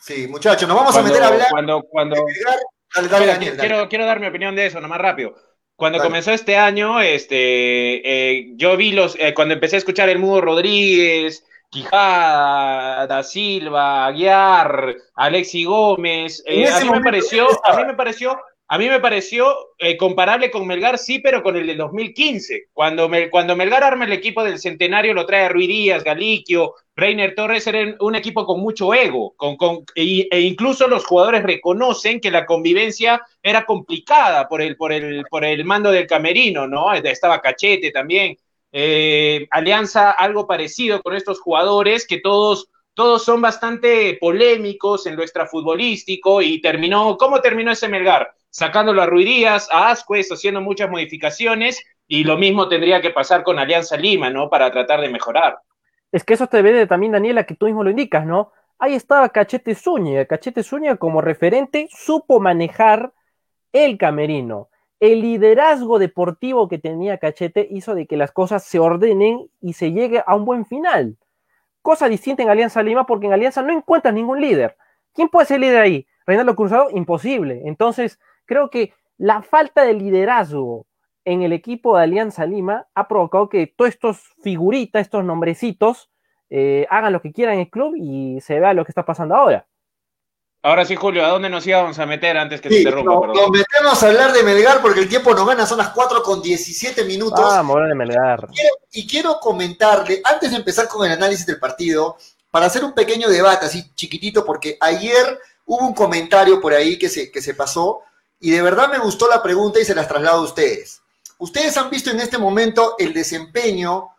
Sí, muchachos, nos vamos a meter a hablar. Cuando, cuando... quiero, quiero, dar mi opinión de eso, nomás rápido. Cuando comenzó este año, este, eh, yo vi los, eh, cuando empecé a escuchar el Mudo Rodríguez, Quijada, Da Silva, Aguiar, Alexi Gómez. Eh, a mí me pareció, a mí me pareció, a mí me pareció eh, comparable con Melgar, sí, pero con el del 2015. Cuando, cuando Melgar arma el equipo del centenario, lo trae a Ruiz Díaz, Galiquio, Reiner Torres, era un equipo con mucho ego, con, con, e, e, incluso los jugadores reconocen que la convivencia era complicada por el, por el, por el mando del camerino, ¿no? Estaba Cachete también. Eh, Alianza algo parecido con estos jugadores que todos, todos son bastante polémicos en lo extrafutbolístico y terminó, ¿cómo terminó ese Melgar? Sacándolo a Ruidías, a Ascuez, haciendo muchas modificaciones y lo mismo tendría que pasar con Alianza Lima, ¿no? Para tratar de mejorar. Es que eso te ve también, Daniela, que tú mismo lo indicas, ¿no? ahí estaba Cachete Zúñiga. Cachete Zúñiga como referente supo manejar el camerino. El liderazgo deportivo que tenía Cachete hizo de que las cosas se ordenen y se llegue a un buen final. Cosa distinta en Alianza Lima, porque en Alianza no encuentras ningún líder. ¿Quién puede ser líder ahí? Reinaldo Cruzado, imposible. Entonces, creo que la falta de liderazgo en el equipo de Alianza Lima ha provocado que todos estos figuritas, estos nombrecitos, eh, hagan lo que quieran en el club y se vea lo que está pasando ahora. Ahora sí, Julio, ¿a dónde nos íbamos a meter antes que se interrumpa? No, nos metemos a hablar de Melgar porque el tiempo nos gana, son las 4 con 17 minutos. Ah, de Melgar. y quiero comentarle, antes de empezar con el análisis del partido, para hacer un pequeño debate así chiquitito, porque ayer hubo un comentario por ahí que se, que se pasó y de verdad me gustó la pregunta y se las traslado a ustedes. Ustedes han visto en este momento el desempeño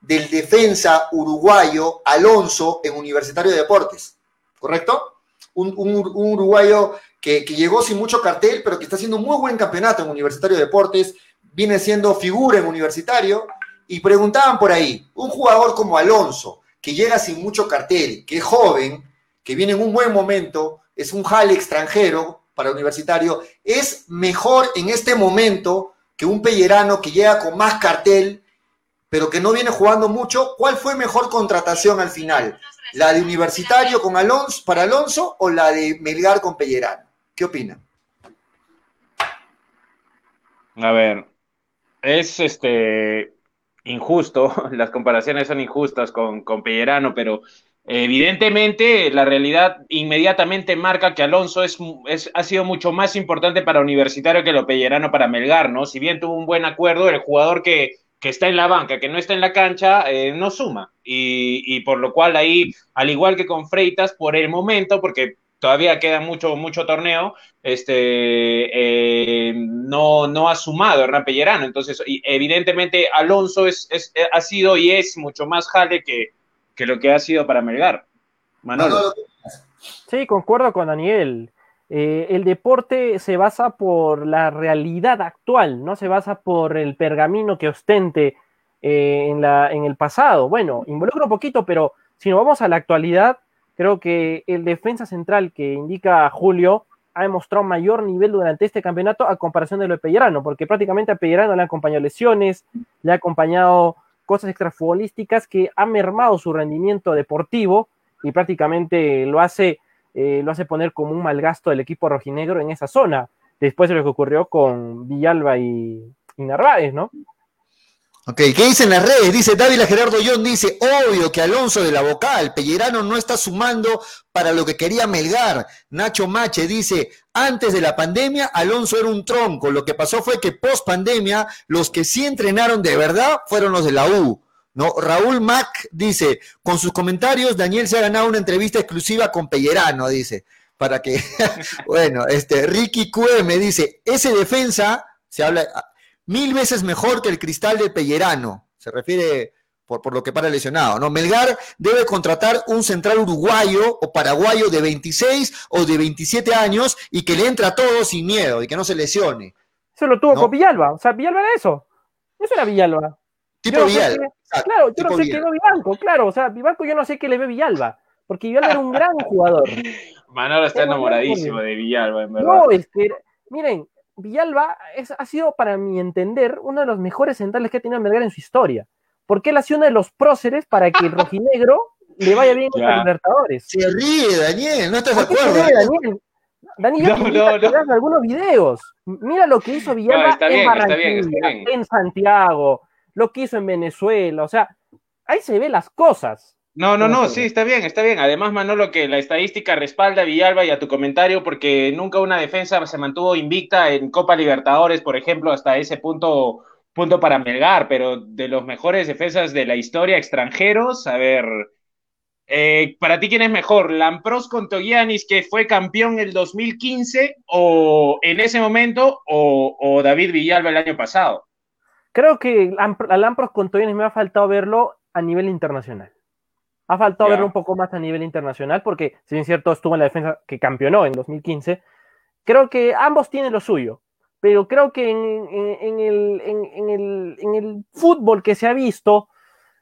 del defensa uruguayo Alonso en Universitario de Deportes, ¿correcto? Un, uruguayo que, llegó sin mucho cartel, pero que está haciendo un muy buen campeonato en Universitario de Deportes, viene siendo figura en Universitario, y preguntaban por ahí, un jugador como Alonso, que llega sin mucho cartel, que es joven, que viene en un buen momento, es un jale extranjero para universitario, es mejor en este momento que un pellerano que llega con más cartel, pero que no viene jugando mucho. ¿Cuál fue mejor contratación al final? ¿La de universitario con Alonso para Alonso o la de Melgar con Pellerano? ¿Qué opinan? A ver, es este injusto, (laughs) las comparaciones son injustas con, con Pellerano, pero evidentemente la realidad inmediatamente marca que Alonso es, ha sido mucho más importante para Universitario que lo Pellerano para Melgar, ¿no? Si bien tuvo un buen acuerdo, el jugador que, que está en la banca, que no está en la cancha, eh, no suma. Y, y, por lo cual ahí, al igual que con Freitas, por el momento, porque todavía queda mucho, mucho torneo, este, eh, no, no ha sumado Hernán Pellerano. Entonces, evidentemente, Alonso es, es, ha sido y es mucho más jale que, que lo que ha sido para Melgar. Manolo. Sí, concuerdo con Daniel. Eh, el deporte se basa por la realidad actual, no se basa por el pergamino que ostente eh, en, el pasado. Bueno, involucra un poquito, pero si nos vamos a la actualidad, Creo que el defensa central que indica Julio ha demostrado mayor nivel durante este campeonato a comparación de lo de Pellerano, porque prácticamente a Pellerano le han acompañado lesiones, le ha acompañado cosas extrafutbolísticas que han mermado su rendimiento deportivo y prácticamente lo hace, eh, lo hace poner como un mal gasto del equipo rojinegro en esa zona, después de lo que ocurrió con Villalba y, Narváez, ¿no? Ok, ¿qué dicen las redes? Dice Dávila Gerardo John, dice, obvio que Alonso de la vocal, Pellerano no está sumando para lo que quería Melgar. Nacho Mache dice, antes de la pandemia, Alonso era un tronco. Lo que pasó fue que post pandemia, los que sí entrenaron de verdad fueron los de la U. ¿no? Raúl Mac dice, con sus comentarios, Daniel se ha ganado una entrevista exclusiva con Pellerano, dice, para que, (laughs) bueno, este, Ricky me dice, ese defensa, se habla, mil veces mejor que el cristal de Pellerano. Se refiere por, por, lo que para lesionado, ¿no? Melgar debe contratar un central uruguayo o paraguayo de 26 o de 27 años y que le entre a todo sin miedo y que no se lesione. Eso lo tuvo con Villalba. O sea, Villalba era eso. Eso era Villalba. Tipo claro, yo no sé qué ve Vivanco, claro. O sea, Vivanco yo no sé qué le ve Villalba. Porque Villalba era un gran (laughs) jugador. Manolo está enamoradísimo de Villalba, en verdad. No, es que, miren, Villalba ha sido, para mi entender, uno de los mejores centrales que ha tenido Melgar en su historia. Porque él ha sido uno de los próceres para que el (laughs) rojinegro le vaya bien con los Libertadores. Se ríe, Daniel, no estás de acuerdo. Se ríe, Daniel? Daniel, no, no, algunos videos. Mira lo que hizo Villalba en Barranquilla, en Santiago, lo que hizo en Venezuela. O sea, ahí se ve las cosas. No, no, no, sí, está bien, está bien. Además, Manolo, que la estadística respalda a Villalba y a tu comentario, porque nunca una defensa se mantuvo invicta en Copa Libertadores, por ejemplo, hasta ese punto, punto para Melgar, pero de los mejores defensas de la historia extranjeros, a ver, eh, para ti, ¿quién es mejor? ¿Lampros con Togianis, que fue campeón en el 2015, o en ese momento, o, David Villalba el año pasado? Creo que a Lampros con Togianis me ha faltado verlo a nivel internacional. Ha faltado verlo un poco más a nivel internacional porque, si bien es cierto, estuvo en la defensa que campeonó en 2015. Creo que ambos tienen lo suyo, pero creo que en, el, fútbol que se ha visto,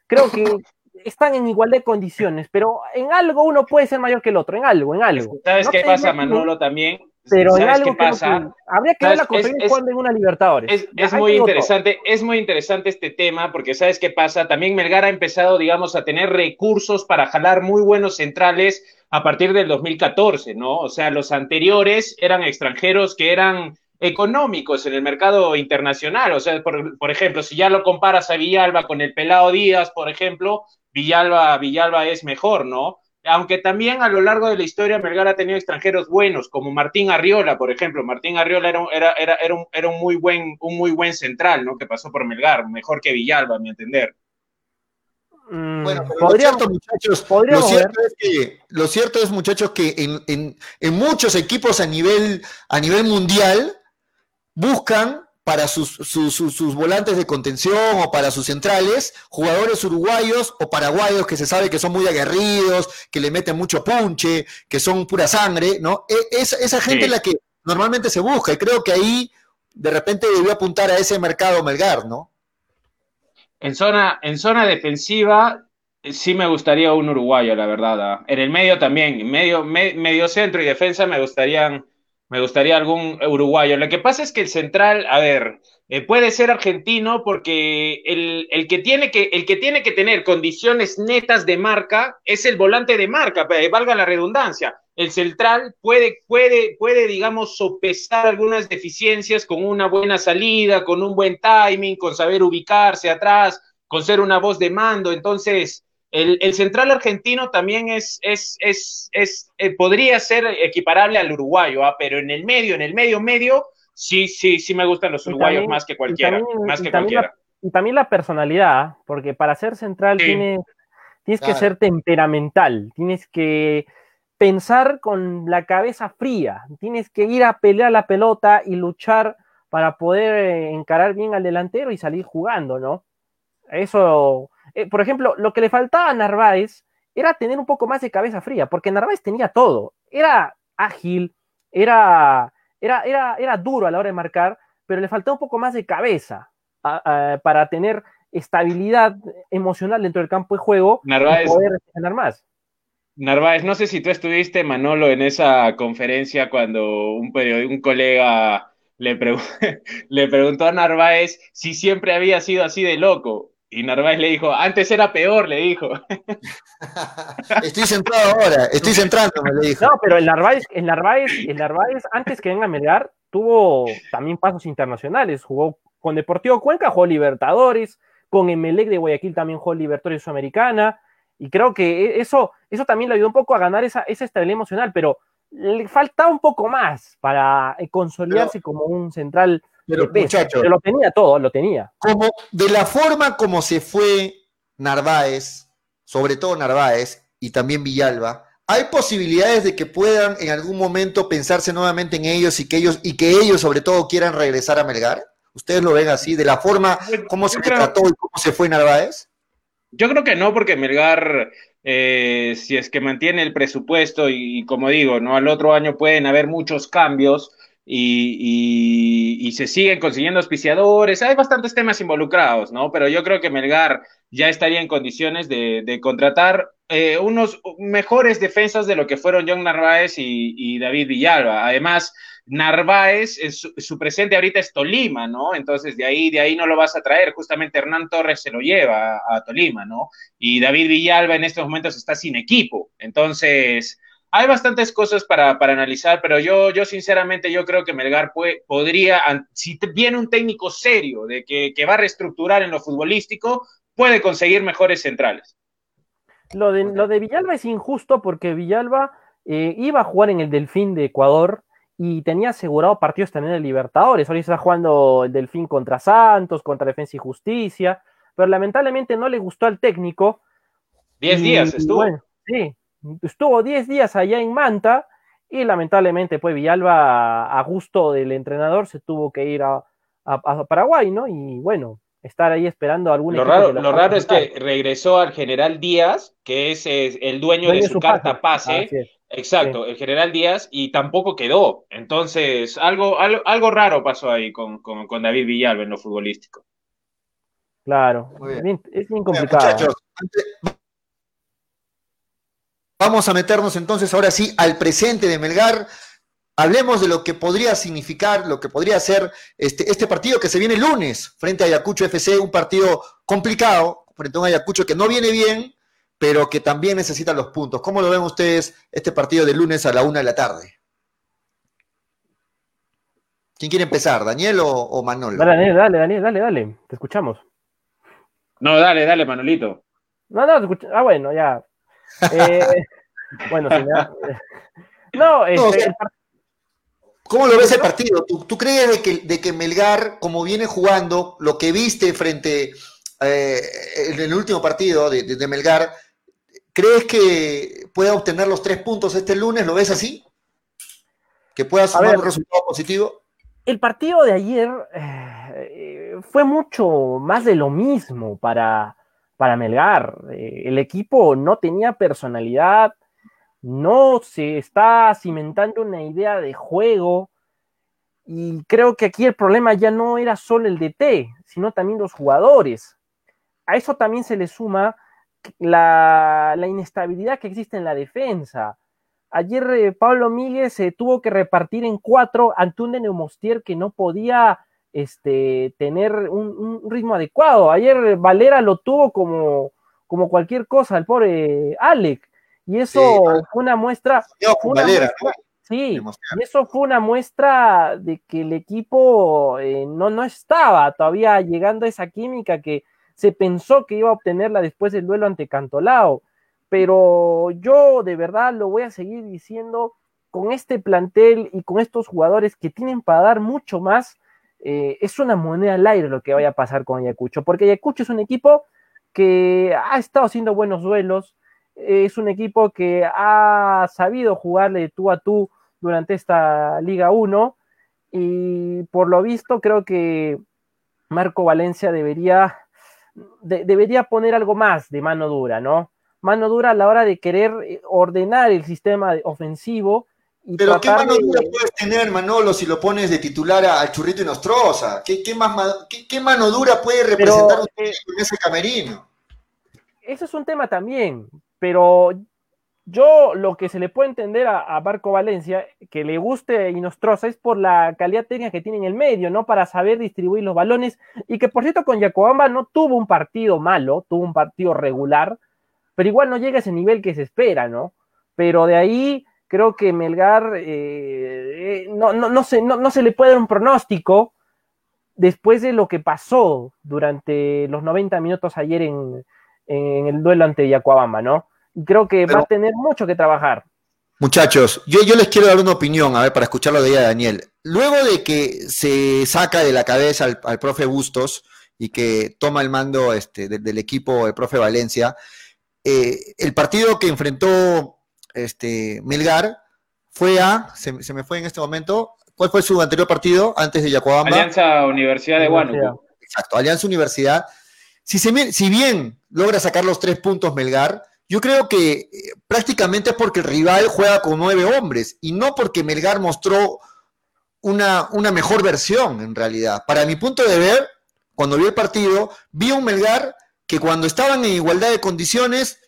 creo que (laughs) están en igualdad de condiciones, pero en algo uno puede ser mayor que el otro, en algo, en algo. ¿Sabes qué pasa, Manolo, también? Pero en algo qué pasa? habría que ver la conferencia cuando en una Libertadores. Es, muy interesante, es muy interesante este tema, porque ¿sabes qué pasa? También Melgar ha empezado, digamos, a tener recursos para jalar muy buenos centrales a partir del 2014, ¿no? O sea, los anteriores eran extranjeros que eran económicos en el mercado internacional. O sea, por, por, ejemplo, si ya lo comparas a Villalba con el Pelado Díaz, por ejemplo, Villalba, Villalba es mejor, ¿no? Aunque también a lo largo de la historia Melgar ha tenido extranjeros buenos, como Martín Arriola, por ejemplo. Martín Arriola era, era, era, era, un, era un, muy buen, un muy buen central, ¿no? Que pasó por Melgar, mejor que Villalba, a mi entender. Mm, bueno, lo cierto, muchachos, lo cierto, es que, lo cierto es, muchachos, que en, en, en, muchos equipos a nivel, a nivel mundial buscan para sus, sus, volantes de contención o para sus centrales, jugadores uruguayos o paraguayos que se sabe que son muy aguerridos, que le meten mucho punche, que son pura sangre, ¿no? E, esa gente es la que normalmente se busca y creo que ahí de repente debió apuntar a ese mercado Melgar, ¿no? En zona, en zona defensiva sí me gustaría un uruguayo, la verdad. ¿ah? En el medio también, medio, medio centro y defensa me gustarían me gustaría algún uruguayo. Lo que pasa es que el central, a ver, eh, puede ser argentino porque el, que tiene que, el que tiene que tener condiciones netas de marca es el volante de marca, eh, valga la redundancia. El central puede, puede, puede, digamos, sopesar algunas deficiencias con una buena salida, con un buen timing, con saber ubicarse atrás, con ser una voz de mando. Entonces, el, central argentino también es, es, es, es eh, podría ser equiparable al uruguayo, ¿ah? pero en el medio, en el medio medio, sí, sí, sí me gustan los uruguayos más que cualquiera, más que cualquiera. y también la personalidad, ¿ah? porque para ser central tienes, tienes que ser temperamental, tienes que pensar con la cabeza fría, tienes que ir a pelear la pelota y luchar para poder eh, encarar bien al delantero y salir jugando, ¿no? Eso eh, por ejemplo, lo que le faltaba a Narváez era tener un poco más de cabeza fría, porque Narváez tenía todo. Era ágil, era, era, era, era duro a la hora de marcar, pero le faltaba un poco más de cabeza para tener estabilidad emocional dentro del campo de juego Narváez, y poder ganar más. Narváez, no sé si tú estuviste, Manolo, en esa conferencia cuando un, un colega le, (laughs) le preguntó a Narváez si siempre había sido así de loco. Y Narváez le dijo, antes era peor, le dijo. (laughs) estoy centrado ahora, estoy centrándome, le dijo. No, pero el Narváez, el Narváez, el Narváez, antes que venga a Melgar, tuvo también pasos internacionales. Jugó con Deportivo Cuenca, jugó Libertadores, con Emelec de Guayaquil también jugó Libertadores Sudamericana. Y creo que eso, eso también le ayudó un poco a ganar esa, esa estabilidad emocional, pero le faltaba un poco más para consolidarse como un central pero, muchachos, lo tenía todo, lo tenía. Como de la forma como se fue Narváez, sobre todo Narváez y también Villalba, ¿hay posibilidades de que puedan en algún momento pensarse nuevamente en ellos y que ellos, y que ellos sobre todo quieran regresar a Melgar? ¿Ustedes lo ven así, de la forma como se trató y cómo se fue Narváez? Yo creo que no, porque Melgar, eh, si es que mantiene el presupuesto y, como digo, no al otro año pueden haber muchos cambios, y, se siguen consiguiendo auspiciadores. Hay bastantes temas involucrados, ¿no? Pero yo creo que Melgar ya estaría en condiciones de, contratar eh, unos mejores defensas de lo que fueron John Narváez y, David Villalba. Además, Narváez, su, presente ahorita es Tolima, ¿no? Entonces de ahí, de ahí no lo vas a traer. Justamente Hernán Torres se lo lleva a, a Tolima, ¿no? Y David Villalba en estos momentos está sin equipo. Entonces, hay bastantes cosas para, analizar, pero yo, yo sinceramente yo creo que Melgar podría, si viene un técnico serio de que, va a reestructurar en lo futbolístico, puede conseguir mejores centrales. Lo de, lo de Villalba es injusto porque Villalba eh, iba a jugar en el Delfín de Ecuador y tenía asegurado partidos también de Libertadores. Ahora está jugando el Delfín contra Santos, contra Defensa y Justicia, pero lamentablemente no le gustó al técnico. Diez días estuvo. sí, estuvo 10 días allá en Manta y lamentablemente pues Villalba a gusto del entrenador se tuvo que ir a, Paraguay, ¿no? Y bueno, estar ahí esperando algún lo raro, lo raro es que regresó al general Díaz, que es, el dueño, de su, carta pase. Exacto, el general Díaz, y tampoco quedó. Entonces, algo, algo, raro pasó ahí con, con, David Villalba en lo futbolístico. Claro, es bien complicado. Vamos a meternos entonces ahora sí al presente de Melgar. Hablemos de lo que podría significar, lo que podría ser este, este partido que se viene el lunes frente a Ayacucho FC, un partido complicado, frente a un Ayacucho que no viene bien, pero que también necesita los puntos. ¿Cómo lo ven ustedes este partido de lunes a la una de la tarde? ¿Quién quiere empezar, Daniel o, Manolo? Dale, Daniel, dale, Daniel, dale, dale, te escuchamos. No, dale, dale, Manolito. No, no, te escuch... ah, bueno, ya. Eh, bueno, si (laughs) No, este, ¿Cómo lo ves el partido? ¿Tú, crees de que, de que, Melgar, como viene jugando, lo que viste frente eh, en el último partido de, de, Melgar, crees que pueda obtener los tres puntos este lunes? ¿Lo ves así? ¿Que pueda sumar un resultado positivo? el partido de ayer eh, fue mucho más de lo mismo para, para Melgar. Eh, el equipo no tenía personalidad, no se está cimentando una idea de juego. Y creo que aquí el problema ya no era solo el DT, sino también los jugadores. A eso también se le suma la, inestabilidad que existe en la defensa. Ayer Pablo Miguel se tuvo que repartir en cuatro ante un Neumostier que no podía este, tener un, ritmo adecuado. Ayer Valera lo tuvo como, como cualquier cosa, el pobre Alec. Y eso fue una muestra. sí, y eso fue una muestra de que el equipo eh, no, no estaba todavía llegando a esa química que se pensó que iba a obtenerla después del duelo ante Cantolao pero yo de verdad lo voy a seguir diciendo con este plantel y con estos jugadores que tienen para dar mucho más, eh, es una moneda al aire lo que vaya a pasar con Ayacucho, porque Ayacucho es un equipo que ha estado haciendo buenos duelos, es un equipo que ha sabido jugarle tú a tú durante esta Liga 1 y por lo visto creo que Marco Valencia debería, debería poner algo más de mano dura, ¿no? mano dura a la hora de querer eh, ordenar el sistema ofensivo. Pero ¿qué mano dura puedes tener, Manolo, si lo pones de titular al Churrito y Nostroza? ¿Qué, qué, más, qué, mano dura puede representar usted eh, en ese camerino? Eso es un tema también, pero yo lo que se le puede entender a, a Barco Valencia, que le guste Inostroza, es por la calidad técnica que tiene en el medio, ¿no? Para saber distribuir los balones. Y que por cierto, con Yacobamba no tuvo un partido malo, tuvo un partido regular pero igual no llega a ese nivel que se espera, ¿no? Pero de ahí creo que Melgar eh, eh, no, no, no, se, no, se le puede dar un pronóstico después de lo que pasó durante los 90 minutos ayer en, el duelo ante Yacuabamba, ¿no? Y creo que va a tener mucho que trabajar. Muchachos, yo, yo les quiero dar una opinión, a ver, para escucharlo de ella, Daniel. Luego de que se saca de la cabeza al, profe Bustos y que toma el mando este, del equipo el profe Valencia, eh, el partido que enfrentó este, Melgar fue a, se, me fue en este momento, ¿cuál fue su anterior partido antes de Yacuabamba? Alianza Universidad de Huánuco. Exacto, Alianza Universidad. Si, si bien logra sacar los tres puntos Melgar, yo creo que eh, prácticamente es porque el rival juega con nueve hombres y no porque Melgar mostró una, una mejor versión en realidad. Para mi punto de ver, cuando vi el partido, vi un Melgar que cuando estaban en igualdad de condiciones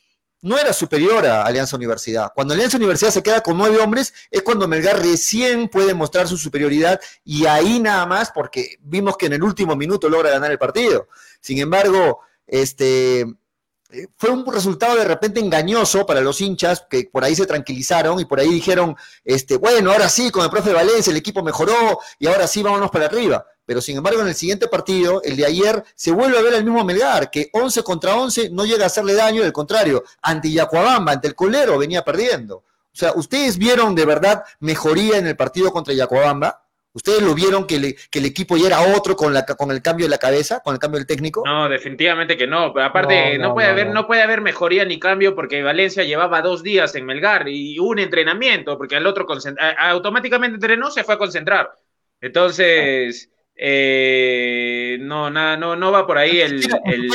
no era superior a Alianza Universidad. Cuando Alianza Universidad se queda con nueve hombres es cuando Melgar recién puede mostrar su superioridad y ahí nada más porque vimos que en el último minuto logra ganar el partido. Sin embargo, este fue un resultado de repente engañoso para los hinchas que por ahí se tranquilizaron y por ahí dijeron, este, bueno, ahora sí, con el profe Valencia el equipo mejoró y ahora sí vámonos para arriba. Pero sin embargo, en el siguiente partido, el de ayer, se vuelve a ver el mismo Melgar, que 11 contra 11 no llega a hacerle daño, al contrario, ante Yacuabamba, ante el Colero, venía perdiendo. O sea, ¿ustedes vieron de verdad mejoría en el partido contra Yacuabamba? ¿Ustedes lo vieron que, el equipo ya era otro con, la, con el cambio de la cabeza, con el cambio del técnico? No, definitivamente que no. Aparte, no, puede haber, no puede haber mejoría ni cambio porque Valencia llevaba dos días en Melgar y un entrenamiento, porque al otro automáticamente entrenó, se fue a concentrar. Entonces, eh, no, nada, no, no va por ahí el, el,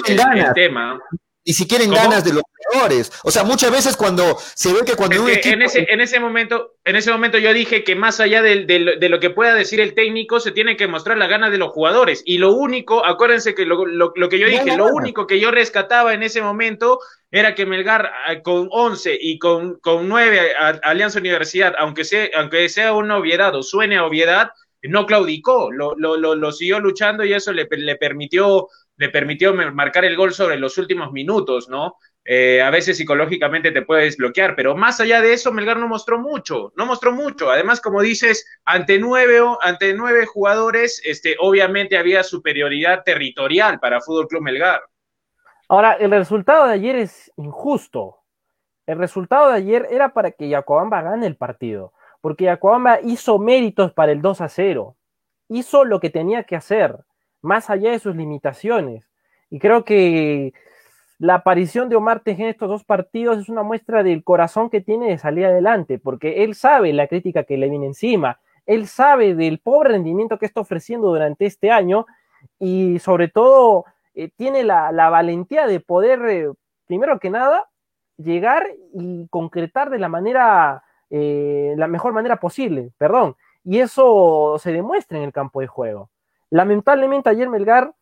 tema. Ni siquiera en ganas de los jugadores. O sea, muchas veces cuando se ve que cuando en, ese, en, ese momento, en ese momento yo dije que más allá de, de, lo que pueda decir el técnico, se tiene que mostrar la gana de los jugadores. Y lo único, acuérdense que lo, lo, que yo dije, lo único que yo rescataba en ese momento era que Melgar ah, con 11 y con, con 9 Alianza Universidad, aunque sea, aunque sea una obviedad o suene a obviedad, no claudicó, lo, lo, lo, siguió luchando y eso le, le, permitió, le permitió marcar el gol sobre los últimos minutos, ¿no? Eh, a veces psicológicamente te puedes bloquear, pero más allá de eso, Melgar no mostró mucho, no mostró mucho. Además, como dices, ante nueve, ante nueve jugadores, este, obviamente había superioridad territorial para Fútbol Club Melgar. Ahora, el resultado de ayer es injusto. El resultado de ayer era para que Yacobamba gane el partido, porque Yacobamba hizo méritos para el 2 a 0. Hizo lo que tenía que hacer, más allá de sus limitaciones. Y creo que la aparición de Omar Tejeda en estos dos partidos es una muestra del corazón que tiene de salir adelante, porque él sabe la crítica que le viene encima, él sabe del pobre rendimiento que está ofreciendo durante este año y sobre todo eh, tiene la, valentía de poder, eh, primero que nada, llegar y concretar de la manera, eh, la mejor manera posible, perdón, y eso se demuestra en el campo de juego. Lamentablemente ayer Melgar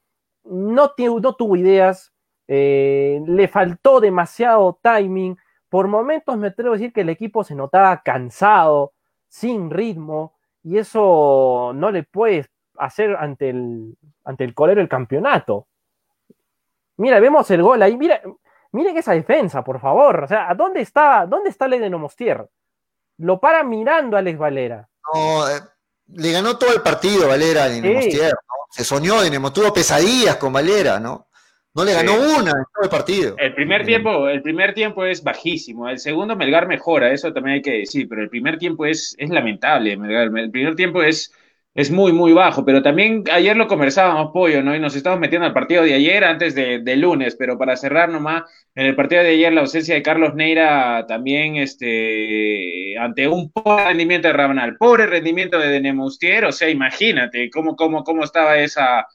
no, tuvo ideas, eh, le faltó demasiado timing. Por momentos me atrevo a decir que el equipo se notaba cansado, sin ritmo, y eso no le puedes hacer ante el, el colero del campeonato. Mira, vemos el gol ahí, mira, miren esa defensa, por favor. O sea, ¿dónde está, dónde está Leden Mostier? Lo para mirando a Alex Valera. No, eh, le ganó todo el partido Valera a Mostier, Se soñó Dinamo, tuvo pesadillas con Valera, ¿no? No le ganó una en todo el partido. El primer tiempo, el primer tiempo es bajísimo. El segundo Melgar mejora, eso también hay que decir, pero el primer tiempo es, es lamentable, El primer tiempo es, es muy, muy bajo. Pero también ayer lo conversábamos, Pollo, ¿no? Y nos estamos metiendo al partido de ayer antes de, lunes, pero para cerrar nomás, en el partido de ayer la ausencia de Carlos Neira también, este, ante un pobre rendimiento de Rabanal, pobre rendimiento de Denemustier, o sea, imagínate cómo, cómo, cómo estaba esa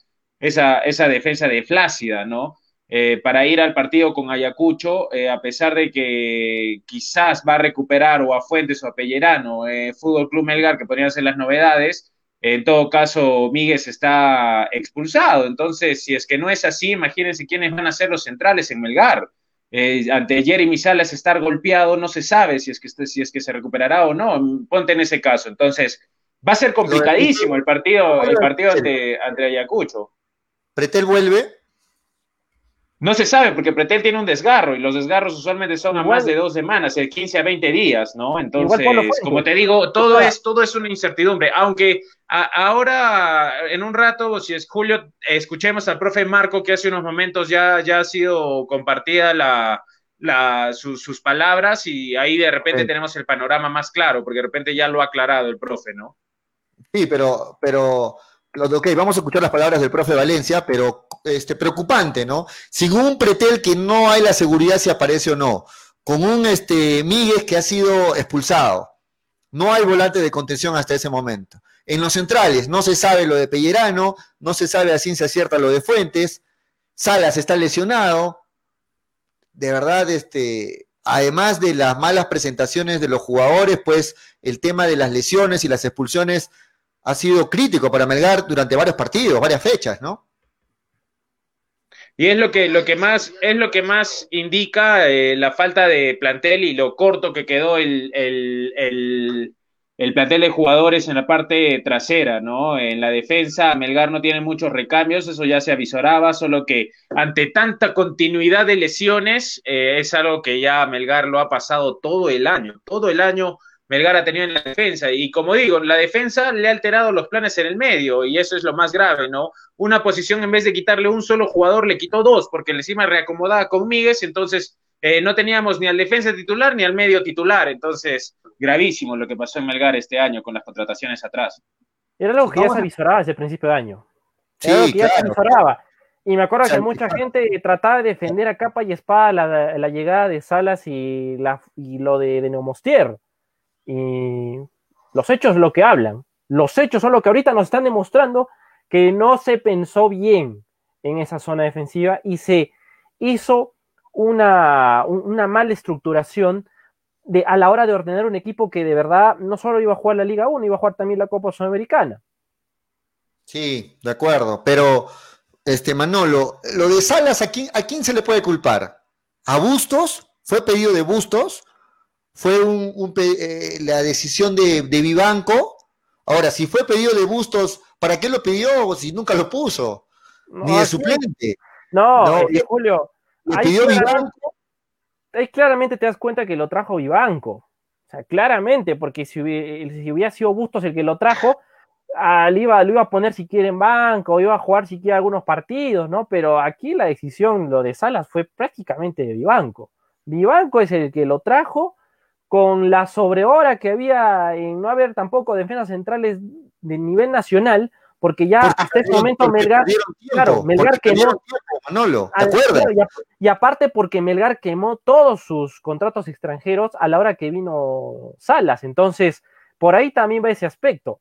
esa, esa defensa de Flácida, ¿no? Eh, para ir al partido con Ayacucho, eh, a pesar de que quizás va a recuperar o a Fuentes o a Pellerano, eh, Fútbol Club Melgar, que podrían ser las novedades, en todo caso, Míguez está expulsado. Entonces, si es que no es así, imagínense quiénes van a ser los centrales en Melgar. ante Jeremy Salas estar golpeado, no se sabe si es, que, si es que se recuperará o no. Ponte en ese caso. Entonces, va a ser complicadísimo el partido, el partido ante, ante Ayacucho. ¿Pretel vuelve? No se sabe, porque Pretel tiene un desgarro y los desgarros usualmente son a más de dos semanas, de 15 a 20 días, ¿no? Entonces, como te digo, todo es, todo es una incertidumbre. Aunque ahora, en un rato, si es Julio, escuchemos al profe Marco, que hace unos momentos ya, ya ha sido compartida la, la, sus palabras y ahí de repente tenemos el panorama más claro, porque de repente ya lo ha aclarado el profe, ¿no? Sí, pero, pero Ok, vamos a escuchar las palabras del profe Valencia, pero este, preocupante, ¿no? Sin un pretel que no hay la seguridad si aparece o no, con un este, Míguez que ha sido expulsado. No hay volante de contención hasta ese momento. En los centrales no se sabe lo de Pellerano, no se sabe a ciencia cierta lo de Fuentes, Salas está lesionado. De verdad, este, además de las malas presentaciones de los jugadores, pues el tema de las lesiones y las expulsiones ha sido crítico para Melgar durante varios partidos, varias fechas, ¿no? Y es lo que, lo que más, es lo que más indica eh, la falta de plantel y lo corto que quedó el, el, el, plantel de jugadores en la parte trasera, ¿no? En la defensa, Melgar no tiene muchos recambios, eso ya se avisoraba, solo que ante tanta continuidad de lesiones, eh, es algo que ya Melgar lo ha pasado todo el año, todo el año Melgar ha tenido en la defensa. Y como digo, la defensa le ha alterado los planes en el medio y eso es lo más grave, ¿no? Una posición en vez de quitarle un solo jugador, le quitó dos porque encima reacomodaba con Míguez, entonces eh, no teníamos ni al defensa titular ni al medio titular. Entonces, gravísimo lo que pasó en Melgar este año con las contrataciones atrás. Era algo que ya se avisoraba desde el principio de año. Era algo que ya se avisoraba. Y me acuerdo que mucha gente trataba de defender a capa y espada la, llegada de Salas y, la, y lo de, de Neumostier. Y los hechos lo que hablan. Los hechos son lo que ahorita nos están demostrando que no se pensó bien en esa zona defensiva y se hizo una, una mala estructuración de, a la hora de ordenar un equipo que de verdad no solo iba a jugar la Liga 1, iba a jugar también la Copa Sudamericana. Sí, de acuerdo, pero este Manolo, lo de Salas, ¿a quién, ¿a quién se le puede culpar? a Bustos, fue pedido de Bustos, fue un, eh, la decisión de, Vivanco. Ahora, si fue pedido de Bustos, ¿para qué lo pidió si nunca lo puso? Ni de suplente. No, eh, Julio. Lo pidió Vivanco. Ahí claramente te das cuenta que lo trajo Vivanco. O sea, claramente, porque si hubiera, sido Bustos el que lo trajo, al iba, lo iba a poner si quiere en banco, iba a jugar si quiere algunos partidos, ¿no? Pero aquí la decisión, lo de Salas, fue prácticamente de Vivanco. Vivanco es el que lo trajo con la sobrehora que había en no haber tampoco defensas centrales de nivel nacional, porque ya hasta ese momento Melgar, claro, Melgar quemó, Manolo, ¿te acuerdas? y, aparte porque Melgar quemó todos sus contratos extranjeros a la hora que vino Salas, entonces por ahí también va ese aspecto.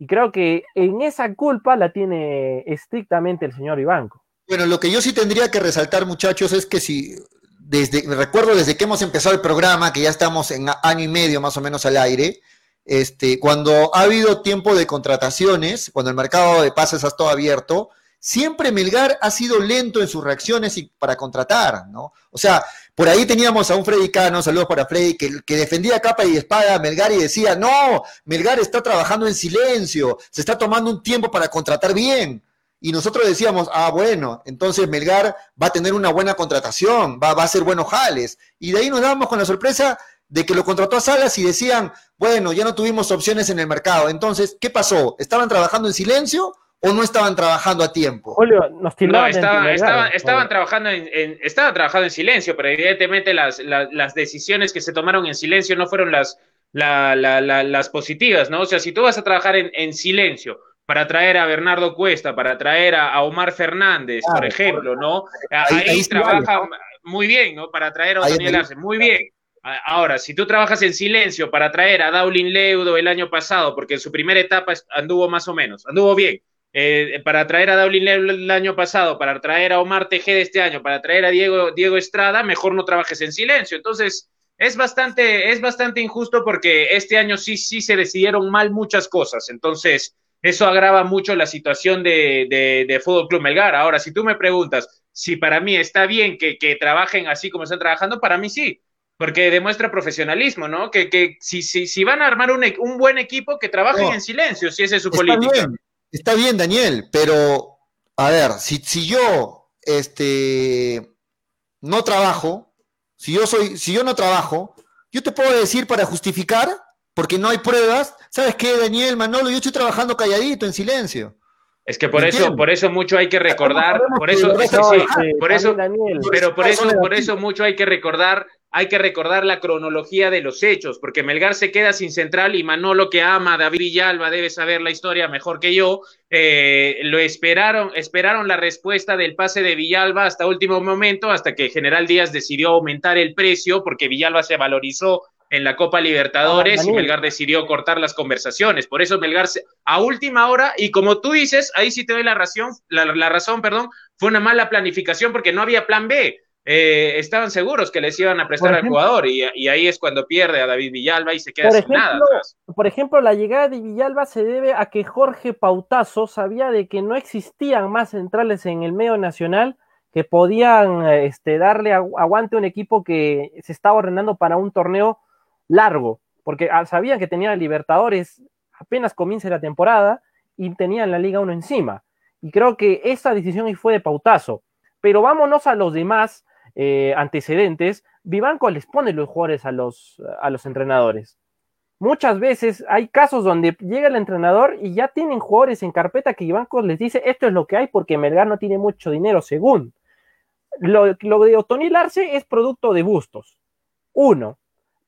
Y creo que en esa culpa la tiene estrictamente el señor Ibanco. Bueno, lo que yo sí tendría que resaltar, muchachos, es que si desde, recuerdo desde que hemos empezado el programa, que ya estamos en año y medio más o menos al aire, este, cuando ha habido tiempo de contrataciones, cuando el mercado de pases ha estado abierto, siempre Melgar ha sido lento en sus reacciones y para contratar, ¿no? O sea, por ahí teníamos a un Freddy Cano, saludos para Freddy, que, que, defendía capa y espada a Melgar y decía, no, Melgar está trabajando en silencio, se está tomando un tiempo para contratar bien. Y nosotros decíamos, ah, bueno, entonces Melgar va a tener una buena contratación, va, va a ser buenos jales. Y de ahí nos dábamos con la sorpresa de que lo contrató a Salas y decían, bueno, ya no tuvimos opciones en el mercado. Entonces, ¿qué pasó? ¿Estaban trabajando en silencio o no estaban trabajando a tiempo? Julio, nos no, estaban, trabajando en, estaban trabajando en silencio, pero evidentemente las, las, decisiones que se tomaron en silencio no fueron las, las positivas, ¿no? O sea, si tú vas a trabajar en, en silencio, para traer a Bernardo Cuesta, para traer a, Omar Fernández, por ejemplo, ¿no? Ahí, trabaja muy bien, ¿no? Para traer a Daniel Arce, muy bien. Ahora, si tú trabajas en silencio para traer a Daulin Leudo el año pasado, porque en su primera etapa anduvo más o menos, anduvo bien, eh, para traer a Daulin Leudo el año pasado, para traer a Omar Tejeda este año, para traer a Diego, Diego Estrada, mejor no trabajes en silencio. Entonces, es bastante, es bastante injusto porque este año sí, sí se decidieron mal muchas cosas. Entonces, eso agrava mucho la situación de, de, Fútbol Club Melgar. Ahora, si tú me preguntas si para mí está bien que, trabajen así como están trabajando, para mí sí, porque demuestra profesionalismo, ¿no? Que, que si, si, si, van a armar un, un, buen equipo, que trabajen en silencio, si esa es su política. está bien, Daniel, pero a ver, si, si yo este, no trabajo, si yo soy, si yo no trabajo, yo te puedo decir para justificar porque no hay pruebas. ¿Sabes qué, Daniel Manolo? Yo estoy trabajando calladito, en silencio. Es que por eso, por eso mucho hay que recordar, por eso, por eso, pero por eso, por eso mucho hay que recordar, hay que recordar la cronología de los hechos, porque Melgar se queda sin central y Manolo que ama a David Villalba debe saber la historia mejor que yo. Eh, lo esperaron, esperaron la respuesta del pase de Villalba hasta último momento, hasta que General Díaz decidió aumentar el precio, porque Villalba se valorizó en la Copa Libertadores ah, y Melgar decidió cortar las conversaciones. Por eso Melgar a última hora, y como tú dices, ahí sí te doy la razón, la, razón, perdón, fue una mala planificación porque no había plan B. Eh, estaban seguros que les iban a prestar al jugador y, ahí es cuando pierde a David Villalba y se queda sin nada. Por ejemplo, la llegada de Villalba se debe a que Jorge Pautazo sabía de que no existían más centrales en el medio nacional que podían este, darle aguante a un equipo que se estaba ordenando para un torneo largo, porque ah, sabían que tenían Libertadores apenas comience la temporada y tenían la Liga 1 encima. Y creo que esa decisión fue de pautazo. Pero vámonos a los demás eh, antecedentes. Vivanco les pone los jugadores a los, a los entrenadores. Muchas veces hay casos donde llega el entrenador y ya tienen jugadores en carpeta que Vivanco les dice esto es lo que hay porque Melgar no tiene mucho dinero, según. Lo, lo de Otoni Arce es producto de Bustos. Uno.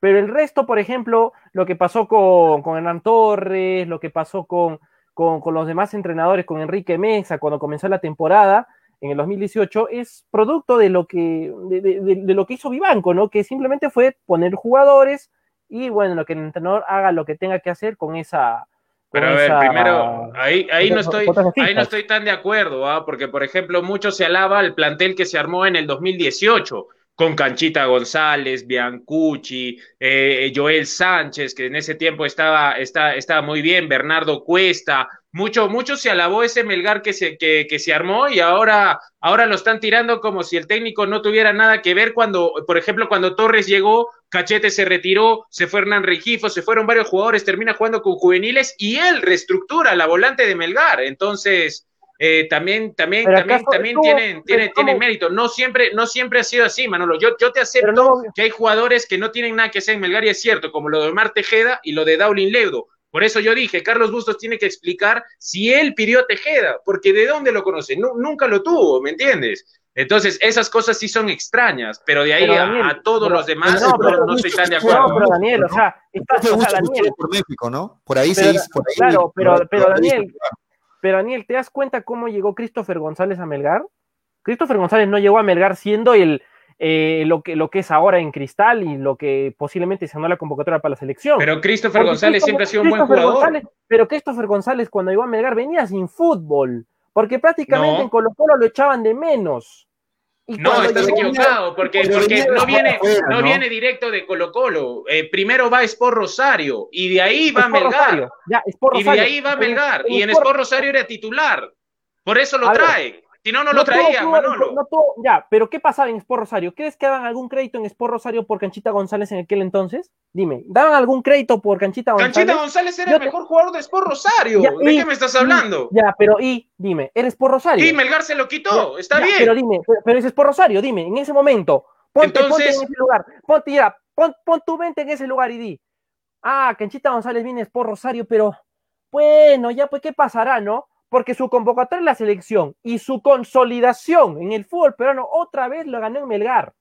Pero el resto, por ejemplo, lo que pasó con, con Hernán Torres, lo que pasó con, con, los demás entrenadores, con Enrique Mesa, cuando comenzó la temporada en el 2018, es producto de lo que, de, lo que hizo Vivanco, ¿no? Que simplemente fue poner jugadores y, bueno, lo que el entrenador haga lo que tenga que hacer con esa, pero a ver, primero, ahí, ahí, no estoy, ahí no estoy tan de acuerdo, ¿ah? porque por ejemplo, mucho se alaba el plantel que se armó en el 2018, con Canchita González, Biancucci, eh, Joel Sánchez, que en ese tiempo estaba, estaba muy bien, Bernardo Cuesta, mucho, mucho se alabó ese Melgar que se, que, que, se armó y ahora, ahora lo están tirando como si el técnico no tuviera nada que ver cuando, por ejemplo, cuando Torres llegó, Cachete se retiró, se fue Hernán Regifo, se fueron varios jugadores, termina jugando con juveniles y él reestructura la volante de Melgar. Entonces, eh, también, también, también, también tienen, tienen, tienen mérito. No siempre, no siempre ha sido así, Manolo. Yo, yo te acepto que hay jugadores que no tienen nada que hacer en Melgar y es cierto, como lo de Omar Tejeda y lo de Daulin Leudo. Por eso yo dije, Carlos Bustos tiene que explicar si él pidió a Tejeda, porque ¿de dónde lo conoce? nunca lo tuvo, ¿me entiendes? Entonces, esas cosas sí son extrañas, pero de ahí a, todos los demás no, pero, no, estoy tan de acuerdo. No, pero Daniel, o sea, está, o sea, Daniel, por México, ¿no? Por ahí se dice. claro, pero, pero Daniel, pero Daniel, ¿te das cuenta cómo llegó Christopher González a Melgar? Christopher González no llegó a Melgar siendo el, eh, lo, que, lo que es ahora en Cristal y lo que posiblemente se la convocatoria para la selección. Pero Christopher González siempre ha sido un buen jugador. pero Christopher González cuando llegó a Melgar venía sin fútbol, porque prácticamente en Colo Colo lo echaban de menos. No, estás equivocado, porque, porque no, viene, no, viene directo de Colo Colo. Eh, primero va Sport Rosario y de ahí va Melgar. y de ahí va Melgar. Y en Sport Rosario era titular. Por eso lo trae. Si no, no lo traía, Manolo. ya, pero ¿qué pasaba en Sport Rosario? ¿Crees que daban algún crédito en Sport Rosario por Canchita González en aquel entonces? Dime, ¿daban algún crédito por Canchita González? Canchita González era el mejor jugador de Sport Rosario. ¿De qué me estás hablando? ya, pero y, dime, ¿eres Sport Rosario? Y Melgar se lo quitó, está bien. Pero dime, pero, es Sport Rosario, dime, en ese momento, ponte, ponte en ese lugar, ponte ya, pon, pon tu mente en ese lugar y di, ah, Canchita González viene Sport Rosario, pero bueno, ya pues, ¿qué pasará, no? Porque su convocatoria en la selección y su consolidación en el fútbol peruano otra vez lo ganó en Melgar.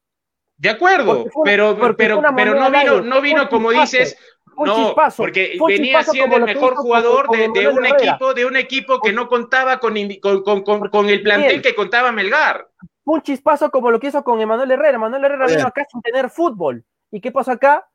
De acuerdo, pero, pero, pero no vino, no vino como dices, no, porque venía siendo el mejor jugador de, un equipo, de un equipo que no contaba con, con, con, el plantel que contaba Melgar. Un chispazo como lo que hizo con Emanuel Herrera. Emanuel Herrera vino acá sin tener fútbol. ¿Y qué pasó acá?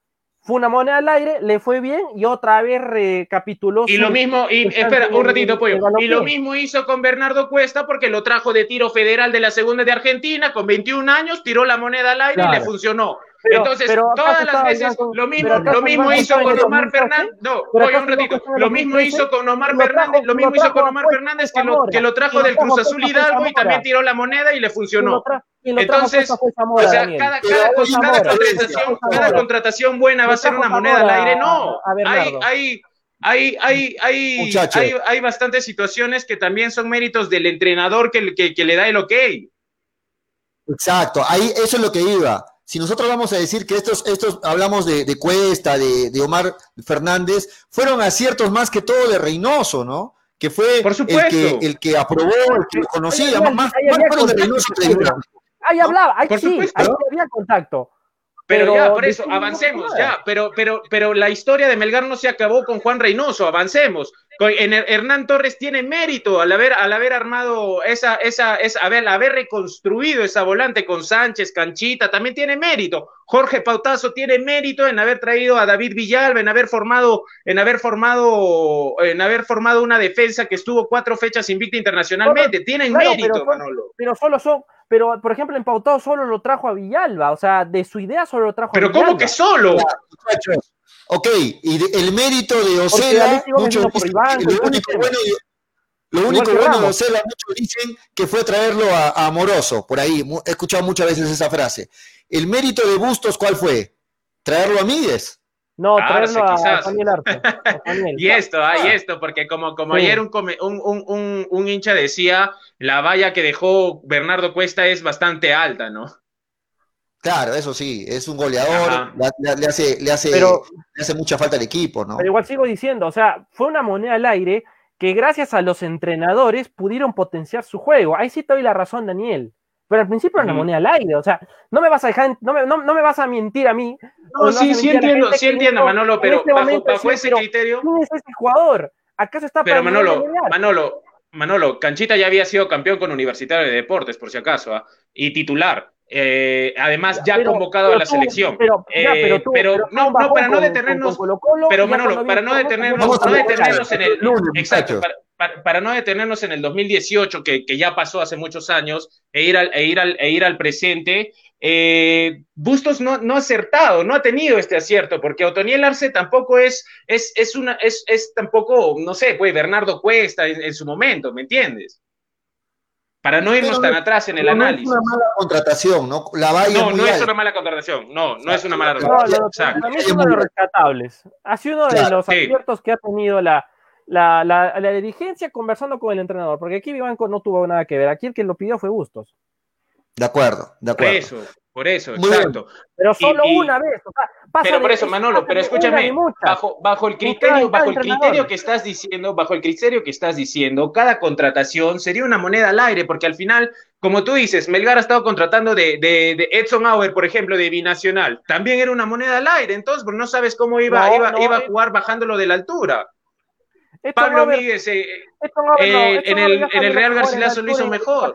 Fue una moneda al aire, le fue bien y otra vez recapituló. Y lo mismo, y espera, un ratito, pollo. Y lo mismo hizo con Bernardo Cuesta porque lo trajo de tiro federal de la segunda de Argentina con 21 años, tiró la moneda al aire y le funcionó. Entonces, todas las veces lo mismo, lo mismo hizo con Omar Fernández. No, voy un ratito. Lo mismo hizo con Omar Fernández, lo mismo hizo con Omar Fernández que lo, que lo trajo del Cruz Azul Hidalgo y también tiró la moneda y le funcionó. Entonces, o sea, cada, contratación, cada contratación buena va a ser una moneda al aire. No, hay, hay, hay, hay, hay, hay, hay, bastantes situaciones que también son méritos del entrenador que, que, que le da el ok. Exacto, ahí eso es lo que iba si nosotros vamos a decir que estos, estos hablamos de, Cuesta, de, Omar Fernández, fueron aciertos más que todo de Reynoso, ¿no? Que fue el, que, el que aprobó, el que conocía, más, más, de Reynoso que de Ahí hablaba, ahí sí, ahí había contacto. Pero, ya, por eso, avancemos, ya, pero, pero, pero la historia de Melgar no se acabó con Juan Reynoso, avancemos. Hernán Torres tiene mérito al haber, al haber armado esa, esa, esa haber, haber reconstruido esa volante con Sánchez, Canchita, también tiene mérito. Jorge Pautazo tiene mérito en haber traído a David Villalba, en haber formado, en haber formado, en haber formado una defensa que estuvo cuatro fechas invicta internacionalmente. Tienen mérito, Manolo. Pero solo son, pero por ejemplo en Pautado solo lo trajo a Villalba, o sea, de su idea solo lo trajo a Villalba. Pero ¿cómo que solo? Ok, y el mérito de muchos dicen, lo único bueno, lo único bueno de Ocela, muchos dicen que fue traerlo a, Amoroso, por ahí, he escuchado muchas veces esa frase. El mérito de Bustos, ¿cuál fue? ¿Traerlo a Míguez? No, traerlo a, (laughs) Daniel y esto, ah, y esto, porque como, como ayer un, un, un, un hincha decía, la valla que dejó Bernardo Cuesta es bastante alta, ¿no? Claro, eso sí, es un goleador, le, hace, le, hace, le hace mucha falta al equipo, ¿no? Pero igual sigo diciendo, o sea, fue una moneda al aire que gracias a los entrenadores pudieron potenciar su juego. Ahí sí te doy la razón, Daniel. Pero al principio era una moneda al aire, o sea, no me vas a dejar, no me, no, me vas a mentir a mí. No, sí, sí entiendo, sí entiendo, Manolo, pero este bajo, ese criterio. ¿Quién es ese jugador? ¿Acaso está Pero Manolo, Manolo, Manolo, Canchita ya había sido campeón con Universitario de Deportes, por si acaso, ¿ah? y titular. Eh, además, ya, convocado a la selección. Pero, eh, no, no, para no detenernos. pero Manolo, para no detenernos, no detenernos en el. Exacto, para, no detenernos en el 2018, que, que, ya pasó hace muchos años, e ir al, e ir al, e ir al presente, eh, Bustos no, no ha acertado, no ha tenido este acierto, porque Otoniel Arce tampoco es, es, es una, es, es tampoco, no sé, pues Bernardo Cuesta en, su momento, ¿me entiendes? Para no irnos tan atrás en el análisis. No es una mala contratación, ¿no? La no, no es una mala contratación, no, no es una mala contratación. también es uno de los rescatables. Ha sido uno de los aciertos que ha tenido la, la, la, la, dirigencia conversando con el entrenador, porque aquí Vivanco no tuvo nada que ver, aquí el que lo pidió fue Bustos. De acuerdo, de acuerdo. Por eso, por eso, exacto. Pero solo una vez. pero por eso, Manolo, pero escúchame, bajo, bajo el criterio, bajo el criterio que estás diciendo, bajo el criterio que estás diciendo, cada contratación sería una moneda al aire, porque al final, como tú dices, Melgar ha estado contratando de, de, Edson Auer, por ejemplo, de Binacional. También era una moneda al aire, entonces, pues no sabes cómo iba, iba, iba a jugar bajándolo de la altura. Pablo Míguez eh, eh, en, el, en el Real Garcilaso lo hizo mejor.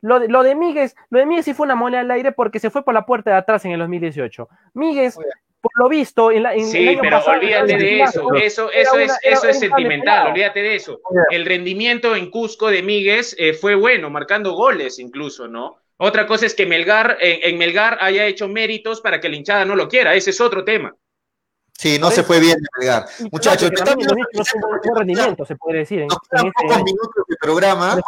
Lo de, lo de Míguez, lo de Míguez sí fue una moneda al aire porque se fue por la puerta de atrás en el 2018. Míguez, por lo visto, en la, en sí, pero olvídate de eso. Eso, eso es, eso es sentimental, olvídate de eso. El rendimiento en Cusco de Míguez eh, fue bueno, marcando goles incluso, ¿no? Otra cosa es que Melgar, en, Melgar haya hecho méritos para que la hinchada no lo quiera, ese es otro tema. Sí, no se fue bien de Melgar. Muchachos, no, no, rendimiento, se puede decir. En, en este pocos minutos de programa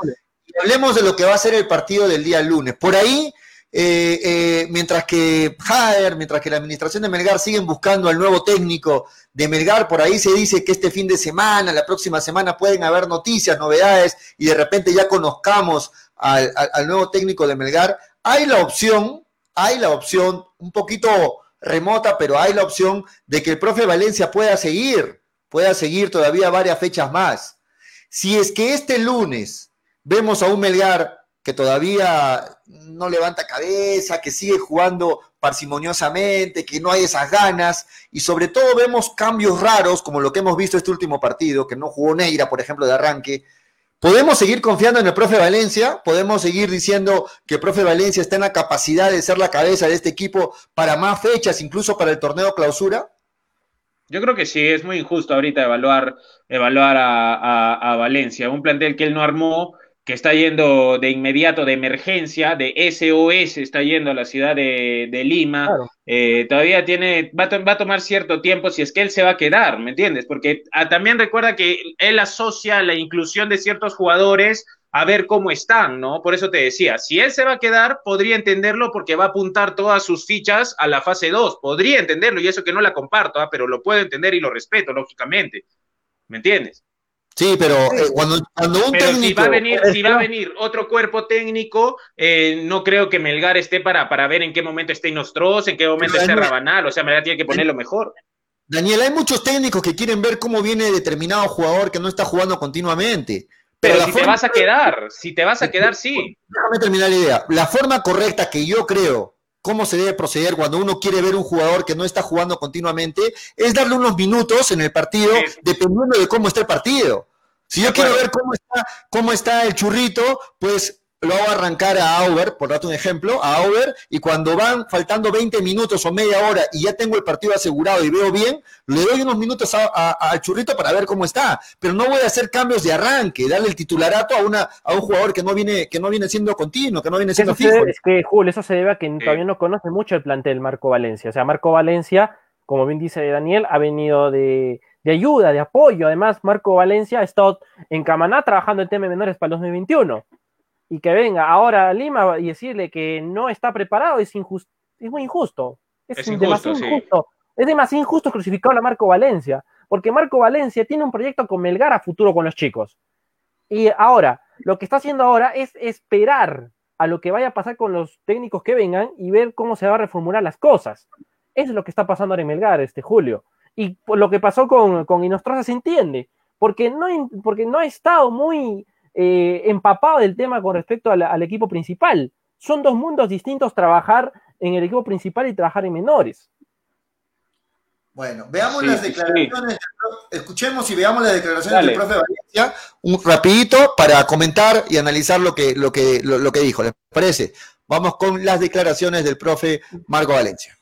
hablemos de lo que va a ser el partido del día lunes. Por ahí, eh, eh, mientras que Jader, mientras que la administración de Melgar siguen buscando al nuevo técnico de Melgar, por ahí se dice que este fin de semana, la próxima semana pueden haber noticias, novedades y de repente ya conozcamos al, al nuevo técnico de Melgar. Hay la opción, hay la opción un poquito remota, pero hay la opción de que el profe Valencia pueda seguir, pueda seguir todavía varias fechas más. Si es que este lunes Vemos a un Melgar que todavía no levanta cabeza, que sigue jugando parsimoniosamente, que no hay esas ganas, y sobre todo vemos cambios raros, como lo que hemos visto este último partido, que no jugó Neira, por ejemplo, de arranque. ¿Podemos seguir confiando en el profe Valencia? ¿Podemos seguir diciendo que el profe Valencia está en la capacidad de ser la cabeza de este equipo para más fechas, incluso para el torneo clausura? Yo creo que sí, es muy injusto ahorita evaluar, evaluar a, a Valencia, un plantel que él no armó, que está yendo de inmediato de emergencia, de SOS, está yendo a la ciudad de, Lima, eh, todavía tiene, va a, tomar cierto tiempo si es que él se va a quedar, ¿me entiendes? Porque ah, también recuerda que él asocia la inclusión de ciertos jugadores a ver cómo están, ¿no? Por eso te decía, si él se va a quedar, podría entenderlo porque va a apuntar todas sus fichas a la fase 2, podría entenderlo y eso que no la comparto, ¿ah? pero lo puedo entender y lo respeto, lógicamente, ¿me entiendes? Sí, pero eh, cuando, un técnico... Si va, a venir, si va a venir otro cuerpo técnico, eh, no creo que Melgar esté para, para ver en qué momento esté Inostros, en qué momento esté Rabanal, o sea, Melgar tiene que ponerlo mejor. Daniel, hay muchos técnicos que quieren ver cómo viene determinado jugador que no está jugando continuamente. Pero, si te vas a quedar, si te vas a quedar, sí. Déjame terminar la idea. La forma correcta que yo creo cómo se debe proceder cuando uno quiere ver un jugador que no está jugando continuamente, es darle unos minutos en el partido, dependiendo de cómo está el partido. Si yo quiero ver cómo está, cómo está el churrito, pues lo hago arrancar a Auber, por darte un ejemplo, a Auber, y cuando van faltando 20 minutos o media hora y ya tengo el partido asegurado y veo bien, le doy unos minutos al churrito para ver cómo está. Pero no voy a hacer cambios de arranque, darle el titularato a una a un jugador que no viene que no viene siendo continuo, que no viene siendo fijo. Es que, Julio, eso se debe a que todavía no conoce mucho el plantel Marco Valencia. O sea, Marco Valencia, como bien dice Daniel, ha venido de, de ayuda, de apoyo. Además, Marco Valencia ha estado en Camaná trabajando el tema de menores para el 2021 y que venga ahora a Lima y decirle que no está preparado es, injusto, es muy injusto. Es, demasiado injusto. Es demasiado injusto crucificar a Marco Valencia, porque Marco Valencia tiene un proyecto con Melgar a futuro con los chicos. Y ahora, lo que está haciendo ahora es esperar a lo que vaya a pasar con los técnicos que vengan y ver cómo se va a reformular las cosas. Eso es lo que está pasando ahora en Melgar, este Julio. Y lo que pasó con, con Inostroza se entiende, porque no, porque no ha estado muy eh, empapado del tema con respecto al, equipo principal. Son dos mundos distintos trabajar en el equipo principal y trabajar en menores. Bueno, veamos las declaraciones, escuchemos y veamos las declaraciones del profe Valencia, un rapidito para comentar y analizar lo que, lo que, lo que dijo, ¿les parece? Vamos con las declaraciones del profe Marco Valencia.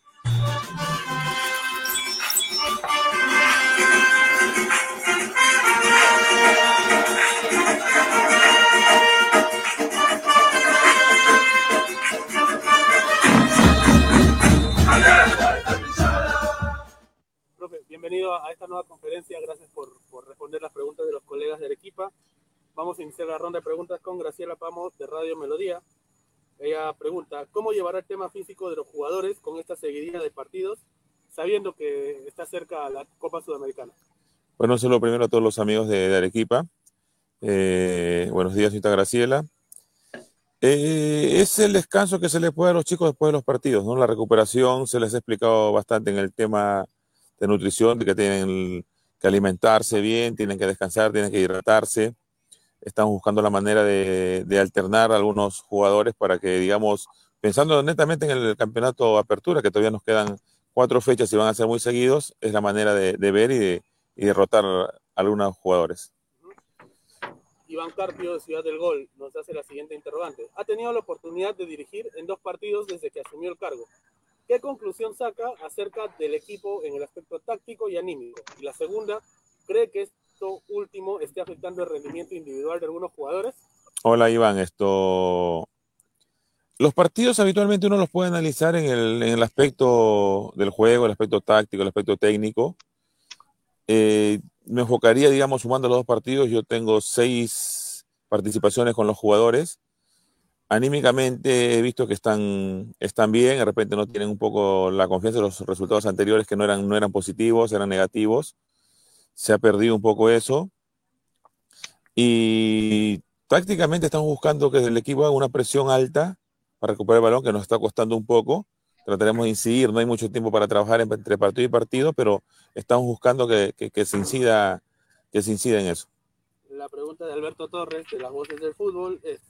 Bienvenido a esta nueva conferencia. Gracias por, por responder las preguntas de los colegas de Arequipa. Vamos a iniciar la ronda de preguntas con Graciela Pamos de Radio Melodía. Ella pregunta, ¿cómo llevará el tema físico de los jugadores con esta seguidilla de partidos, sabiendo que está cerca la Copa Sudamericana? Bueno, eso es lo primero a todos los amigos de, Arequipa. Eh, buenos días, señorita Graciela. Eh, es el descanso que se le puede a los chicos después de los partidos, ¿no? La recuperación se les ha explicado bastante en el tema de nutrición, que tienen que alimentarse bien, tienen que descansar, tienen que hidratarse. Estamos buscando la manera de, alternar a algunos jugadores para que, digamos, pensando netamente en el campeonato Apertura, que todavía nos quedan cuatro fechas y van a ser muy seguidos, es la manera de, ver y, de, y derrotar a algunos jugadores. Iván Carpio de Ciudad del Gol nos hace la siguiente interrogante. Ha tenido la oportunidad de dirigir en dos partidos desde que asumió el cargo. ¿Qué conclusión saca acerca del equipo en el aspecto táctico y anímico? Y la segunda, ¿cree que esto último esté afectando el rendimiento individual de algunos jugadores? Hola Iván, esto... Los partidos habitualmente uno los puede analizar en el, aspecto del juego, el aspecto táctico, el aspecto técnico. Eh, me enfocaría, digamos, sumando los dos partidos, yo tengo seis participaciones con los jugadores. Anímicamente he visto que están, están bien, de repente no tienen un poco la confianza de los resultados anteriores que no eran, no eran positivos, eran negativos. Se ha perdido un poco eso. Y tácticamente estamos buscando que el equipo haga una presión alta para recuperar el balón, que nos está costando un poco trataremos de incidir, no hay mucho tiempo para trabajar entre partido y partido, pero estamos buscando que, se incida que se incida en eso. La pregunta de Alberto Torres, de las voces del fútbol, es,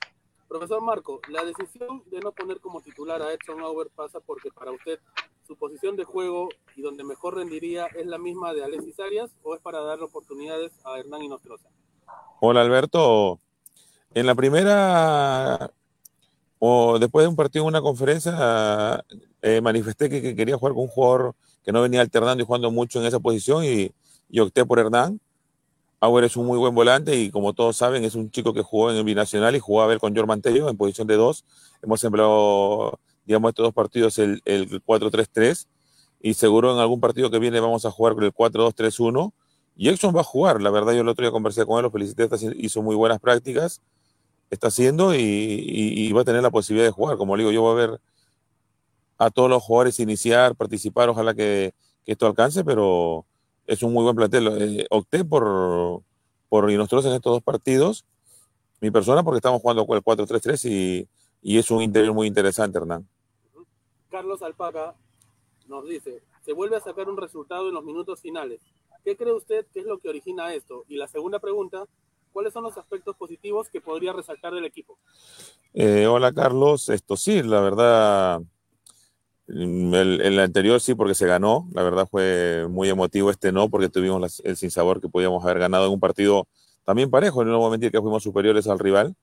profesor Marco, ¿la decisión de no poner como titular a Edson Auer pasa porque para usted su posición de juego y donde mejor rendiría es la misma de Alexis Arias o es para dar oportunidades a Hernán Inostroza? Hola Alberto, en la primera o después de un partido en una conferencia, eh, manifesté que, quería jugar con un jugador que no venía alternando y jugando mucho en esa posición y, opté por Hernán. Auer es un muy buen volante y como todos saben es un chico que jugó en el binacional y jugó a ver con Jorge Mantello en posición de dos. Hemos empleado, digamos, estos dos partidos el, el 4-3-3 y seguro en algún partido que viene vamos a jugar con el 4-2-3-1. Y Exxon va a jugar, la verdad yo el otro día conversé con él, lo felicité, hizo muy buenas prácticas está haciendo y, va a tener la posibilidad de jugar. Como digo, yo voy a ver a todos los jugadores iniciar, participar, ojalá que, esto alcance, pero es un muy buen plantel. Eh, opté por, por nosotros en estos dos partidos, mi persona, porque estamos jugando con el 4-3-3 y, y, es un interior muy interesante, Hernán. Carlos Alpaca nos dice, se vuelve a sacar un resultado en los minutos finales. ¿Qué cree usted que es lo que origina esto? Y la segunda pregunta, ¿Cuáles son los aspectos positivos que podría resaltar del equipo? Eh, hola Carlos, esto sí, la verdad, mm, el, anterior sí porque se ganó, la verdad fue muy emotivo este no porque tuvimos el sinsabor que podíamos haber ganado en un partido también parejo, no voy a mentir que fuimos superiores al rival,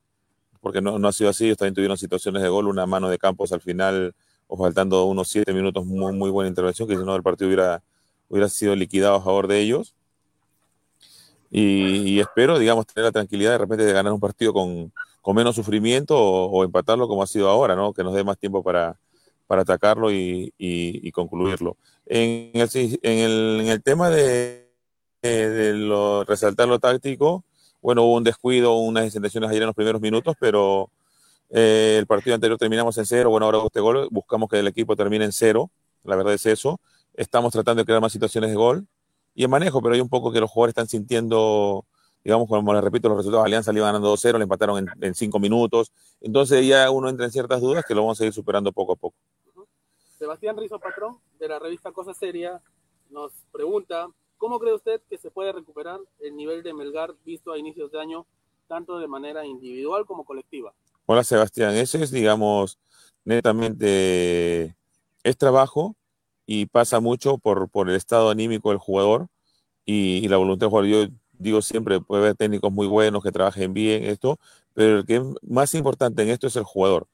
porque no, no ha sido así, ellos también tuvieron situaciones de gol, una mano de Campos al final, o faltando unos siete minutos, muy, muy buena intervención, que si no el partido hubiera, hubiera sido liquidado a favor de ellos. Y, espero, digamos, tener la tranquilidad de repente de ganar un partido con, menos sufrimiento o, empatarlo como ha sido ahora, ¿no? Que nos dé más tiempo para, atacarlo y, concluirlo. En el, en el, tema de, lo, resaltar lo táctico, bueno, hubo un descuido, unas intenciones ayer en los primeros minutos, pero eh, el partido anterior terminamos en cero, bueno, ahora este gol, buscamos que el equipo termine en cero, la verdad es eso. Estamos tratando de crear más situaciones de gol y el manejo, pero hay un poco que los jugadores están sintiendo, digamos, como les repito, los resultados. Alianza le iban ganando 2-0, le empataron en 5 minutos. Entonces ya uno entra en ciertas dudas que lo vamos a ir superando poco a poco. Sebastián Rizo Patrón, de la revista Cosa Seria, nos pregunta, ¿cómo cree usted que se puede recuperar el nivel de Melgar visto a inicios de año, tanto de manera individual como colectiva? Hola Sebastián, ese es, digamos, netamente, es trabajo, y pasa mucho por, por el estado anímico del jugador y, la voluntad del jugador. Yo digo siempre, puede haber técnicos muy buenos que trabajen bien esto, pero el que es más importante en esto es el jugador.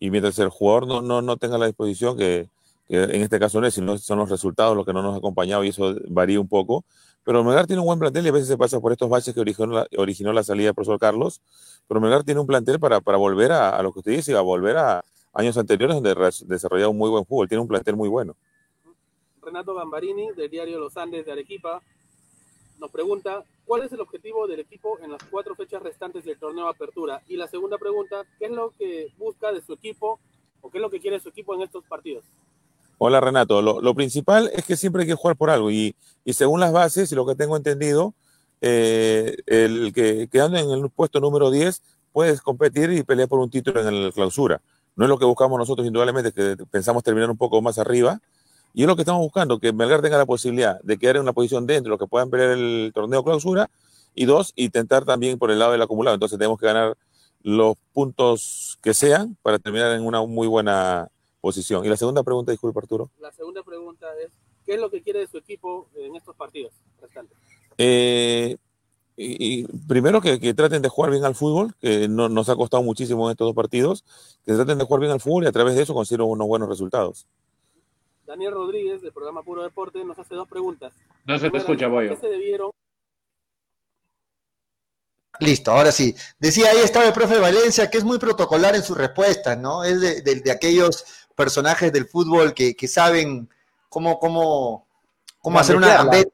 Y mientras el jugador no, no, no tenga la disposición, que, en este caso no es, sino son los resultados los que no nos han acompañado y eso varía un poco. Pero Melgar tiene un buen plantel y a veces se pasa por estos baches que originó la, originó la salida del profesor Carlos. Pero Melgar tiene un plantel para, para volver a, lo que usted dice, a volver a años anteriores donde desarrollaba un muy buen fútbol. Tiene un plantel muy bueno Renato Gambarini del diario Los Andes de Arequipa nos pregunta cuál es el objetivo del equipo en las cuatro fechas restantes del torneo de apertura. Y la segunda pregunta, ¿qué es lo que busca de su equipo o qué es lo que quiere su equipo en estos partidos? Hola Renato, lo, principal es que siempre hay que jugar por algo y, según las bases y lo que tengo entendido, eh, el que quedando en el puesto número 10 puedes competir y pelear por un título en la clausura. No es lo que buscamos nosotros indudablemente, que pensamos terminar un poco más arriba, y es lo que estamos buscando, que Melgar tenga la posibilidad de quedar en una posición dentro de lo que puedan pelear el torneo clausura, y dos, intentar también por el lado del acumulado. Entonces tenemos que ganar los puntos que sean para terminar en una muy buena posición. Y la segunda pregunta, disculpe Arturo. La segunda pregunta es, ¿qué es lo que quiere de su equipo en estos partidos restantes? Eh, y, primero que, traten de jugar bien al fútbol, que no, nos ha costado muchísimo en estos dos partidos, que traten de jugar bien al fútbol y a través de eso consigan unos buenos resultados. Daniel Rodríguez, del programa Puro Deporte, nos hace dos preguntas. No se te escucha, Boyo. ¿Qué se debieron? Listo, ahora sí. Decía ahí estaba el profe Valencia, que es muy protocolar en sus respuestas, ¿no? Es de, aquellos personajes del fútbol que, saben cómo, cómo, cómo hacer una gambeta.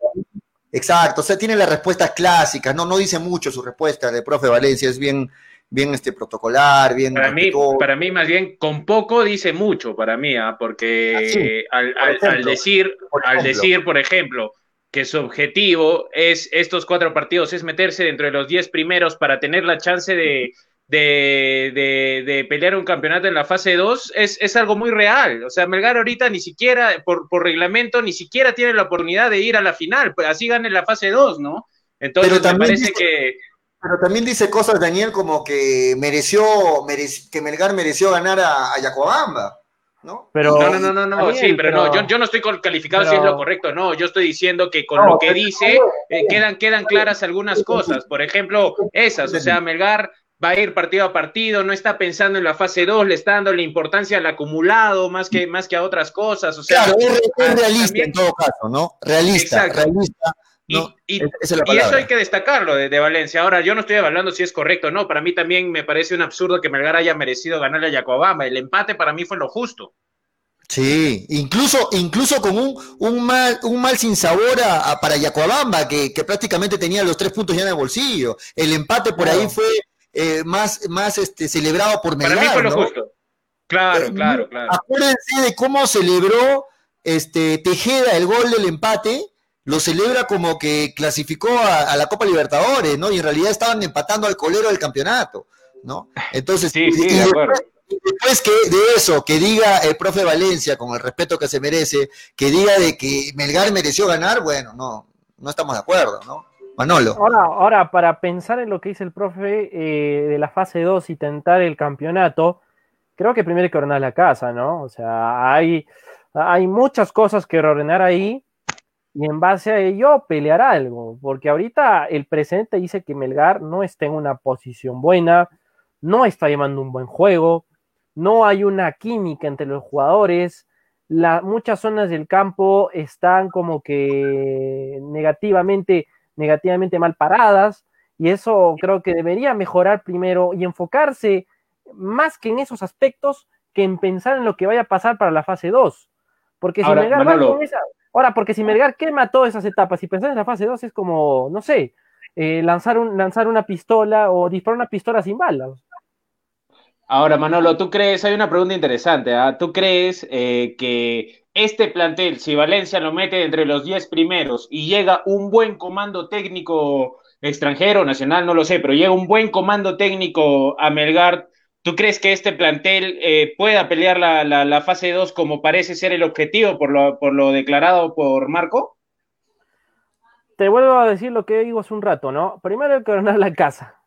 Exacto, o sea, tiene las respuestas clásicas, no, no dice mucho su respuesta de profe Valencia, es bien, bien este protocolar, bien. Para mí, para mí, más bien, con poco dice mucho para mí, ¿ah? porque ah, al, decir, al decir, por ejemplo, que su objetivo es estos cuatro partidos, es meterse dentro de los diez primeros para tener la chance de, de, de, pelear un campeonato en la fase 2 es, es, algo muy real. O sea, Melgar ahorita ni siquiera, por, por reglamento, ni siquiera tiene la oportunidad de ir a la final, pues así gane la fase 2, ¿no? Entonces me parece que pero también dice cosas, Daniel, como que mereció, que Melgar mereció ganar a, a Yacobamba. ¿No? Pero, no, no, no, no, sí, pero, no, yo, yo, no estoy calificado si es lo correcto, no, yo estoy diciendo que con lo que dice eh, quedan, quedan claras algunas cosas, por ejemplo, esas, o sea, Melgar va a ir partido a partido, no está pensando en la fase 2, le está dando la importancia al acumulado más que, más que a otras cosas, o sea. Claro, es, realista en todo caso, ¿no? Realista, realista y, eso hay que destacarlo de, Valencia. Ahora, yo no estoy evaluando si es correcto o no. Para mí también me parece un absurdo que Melgar haya merecido ganarle a Yacobamba. El empate para mí fue lo justo. Sí, incluso, incluso con un, un, mal, un mal sin sabor a, para Yacobamba, que, prácticamente tenía los tres puntos ya en el bolsillo. El empate por ahí fue eh, más, más este, celebrado por Melgar. Para mí fue lo justo. Claro, eh, claro, claro. Acuérdense de cómo celebró este, Tejeda el gol del empate lo celebra como que clasificó a, la Copa Libertadores, ¿no? Y en realidad estaban empatando al colero del campeonato, ¿no? Entonces, sí, sí, de después, después, que de eso, que diga el profe Valencia, con el respeto que se merece, que diga de que Melgar mereció ganar, bueno, no, no estamos de acuerdo, ¿no? Manolo. Ahora, ahora para pensar en lo que dice el profe eh, de la fase 2 y tentar el campeonato, creo que primero hay que ordenar la casa, ¿no? O sea, hay, hay muchas cosas que ordenar ahí y en base a ello pelear algo, porque ahorita el presente dice que Melgar no está en una posición buena, no está llevando un buen juego, no hay una química entre los jugadores, muchas zonas del campo están como que negativamente, negativamente mal paradas, y eso creo que debería mejorar primero y enfocarse más que en esos aspectos que en pensar en lo que vaya a pasar para la fase 2. Porque si Melgar va con esa, Ahora, porque si Melgar quema todas esas etapas y pensar en la fase 2 es como, no sé, eh, lanzar, un, lanzar una pistola o disparar una pistola sin balas. Ahora, Manolo, ¿tú crees, hay una pregunta interesante, ¿ah? ¿tú crees eh, que este plantel, si Valencia lo mete entre los 10 primeros y llega un buen comando técnico extranjero, nacional, no lo sé, pero llega un buen comando técnico a Melgar, ¿Tú crees que este plantel eh, pueda pelear la, la, fase 2 como parece ser el objetivo por lo, por lo declarado por Marco? Te vuelvo a decir lo que digo hace un rato, ¿no? Primero hay que ordenar la casa,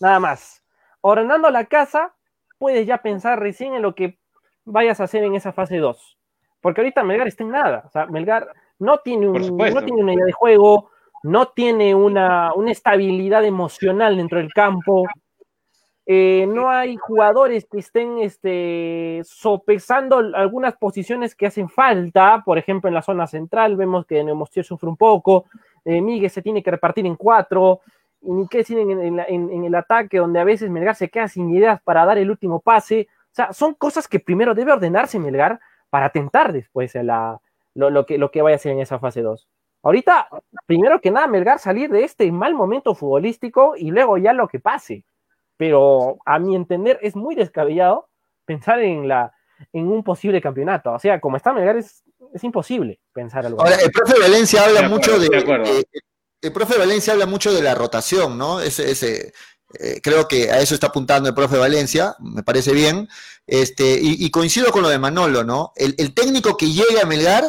nada más. Ordenando la casa, puedes ya pensar recién en lo que vayas a hacer en esa fase 2. Porque ahorita Melgar está en nada. O sea, Melgar no tiene, un, no tiene una idea de juego, no tiene una, una estabilidad emocional dentro del campo. Eh, no hay jugadores que estén este, sopesando algunas posiciones que hacen falta, por ejemplo en la zona central vemos que Nemostier sufre un poco, eh, Miguel se tiene que repartir en cuatro, y ni qué decir en, el ataque donde a veces Melgar se queda sin ideas para dar el último pase, o sea, son cosas que primero debe ordenarse Melgar para tentar después a la, lo, lo, que, lo que vaya a hacer en esa fase 2. Ahorita, primero que nada, Melgar salir de este mal momento futbolístico y luego ya lo que pase. Pero a mi entender es muy descabellado pensar en, la, en un posible campeonato. O sea, como está Melgar es, es imposible pensar algo. Ahora, el profe Valencia habla mucho de, de el profe Valencia habla mucho de la rotación, ¿no? Ese, ese, eh, creo que a eso está apuntando el profe Valencia, me parece bien. Este, y, y coincido con lo de Manolo, ¿no? El, el, técnico que llegue a Melgar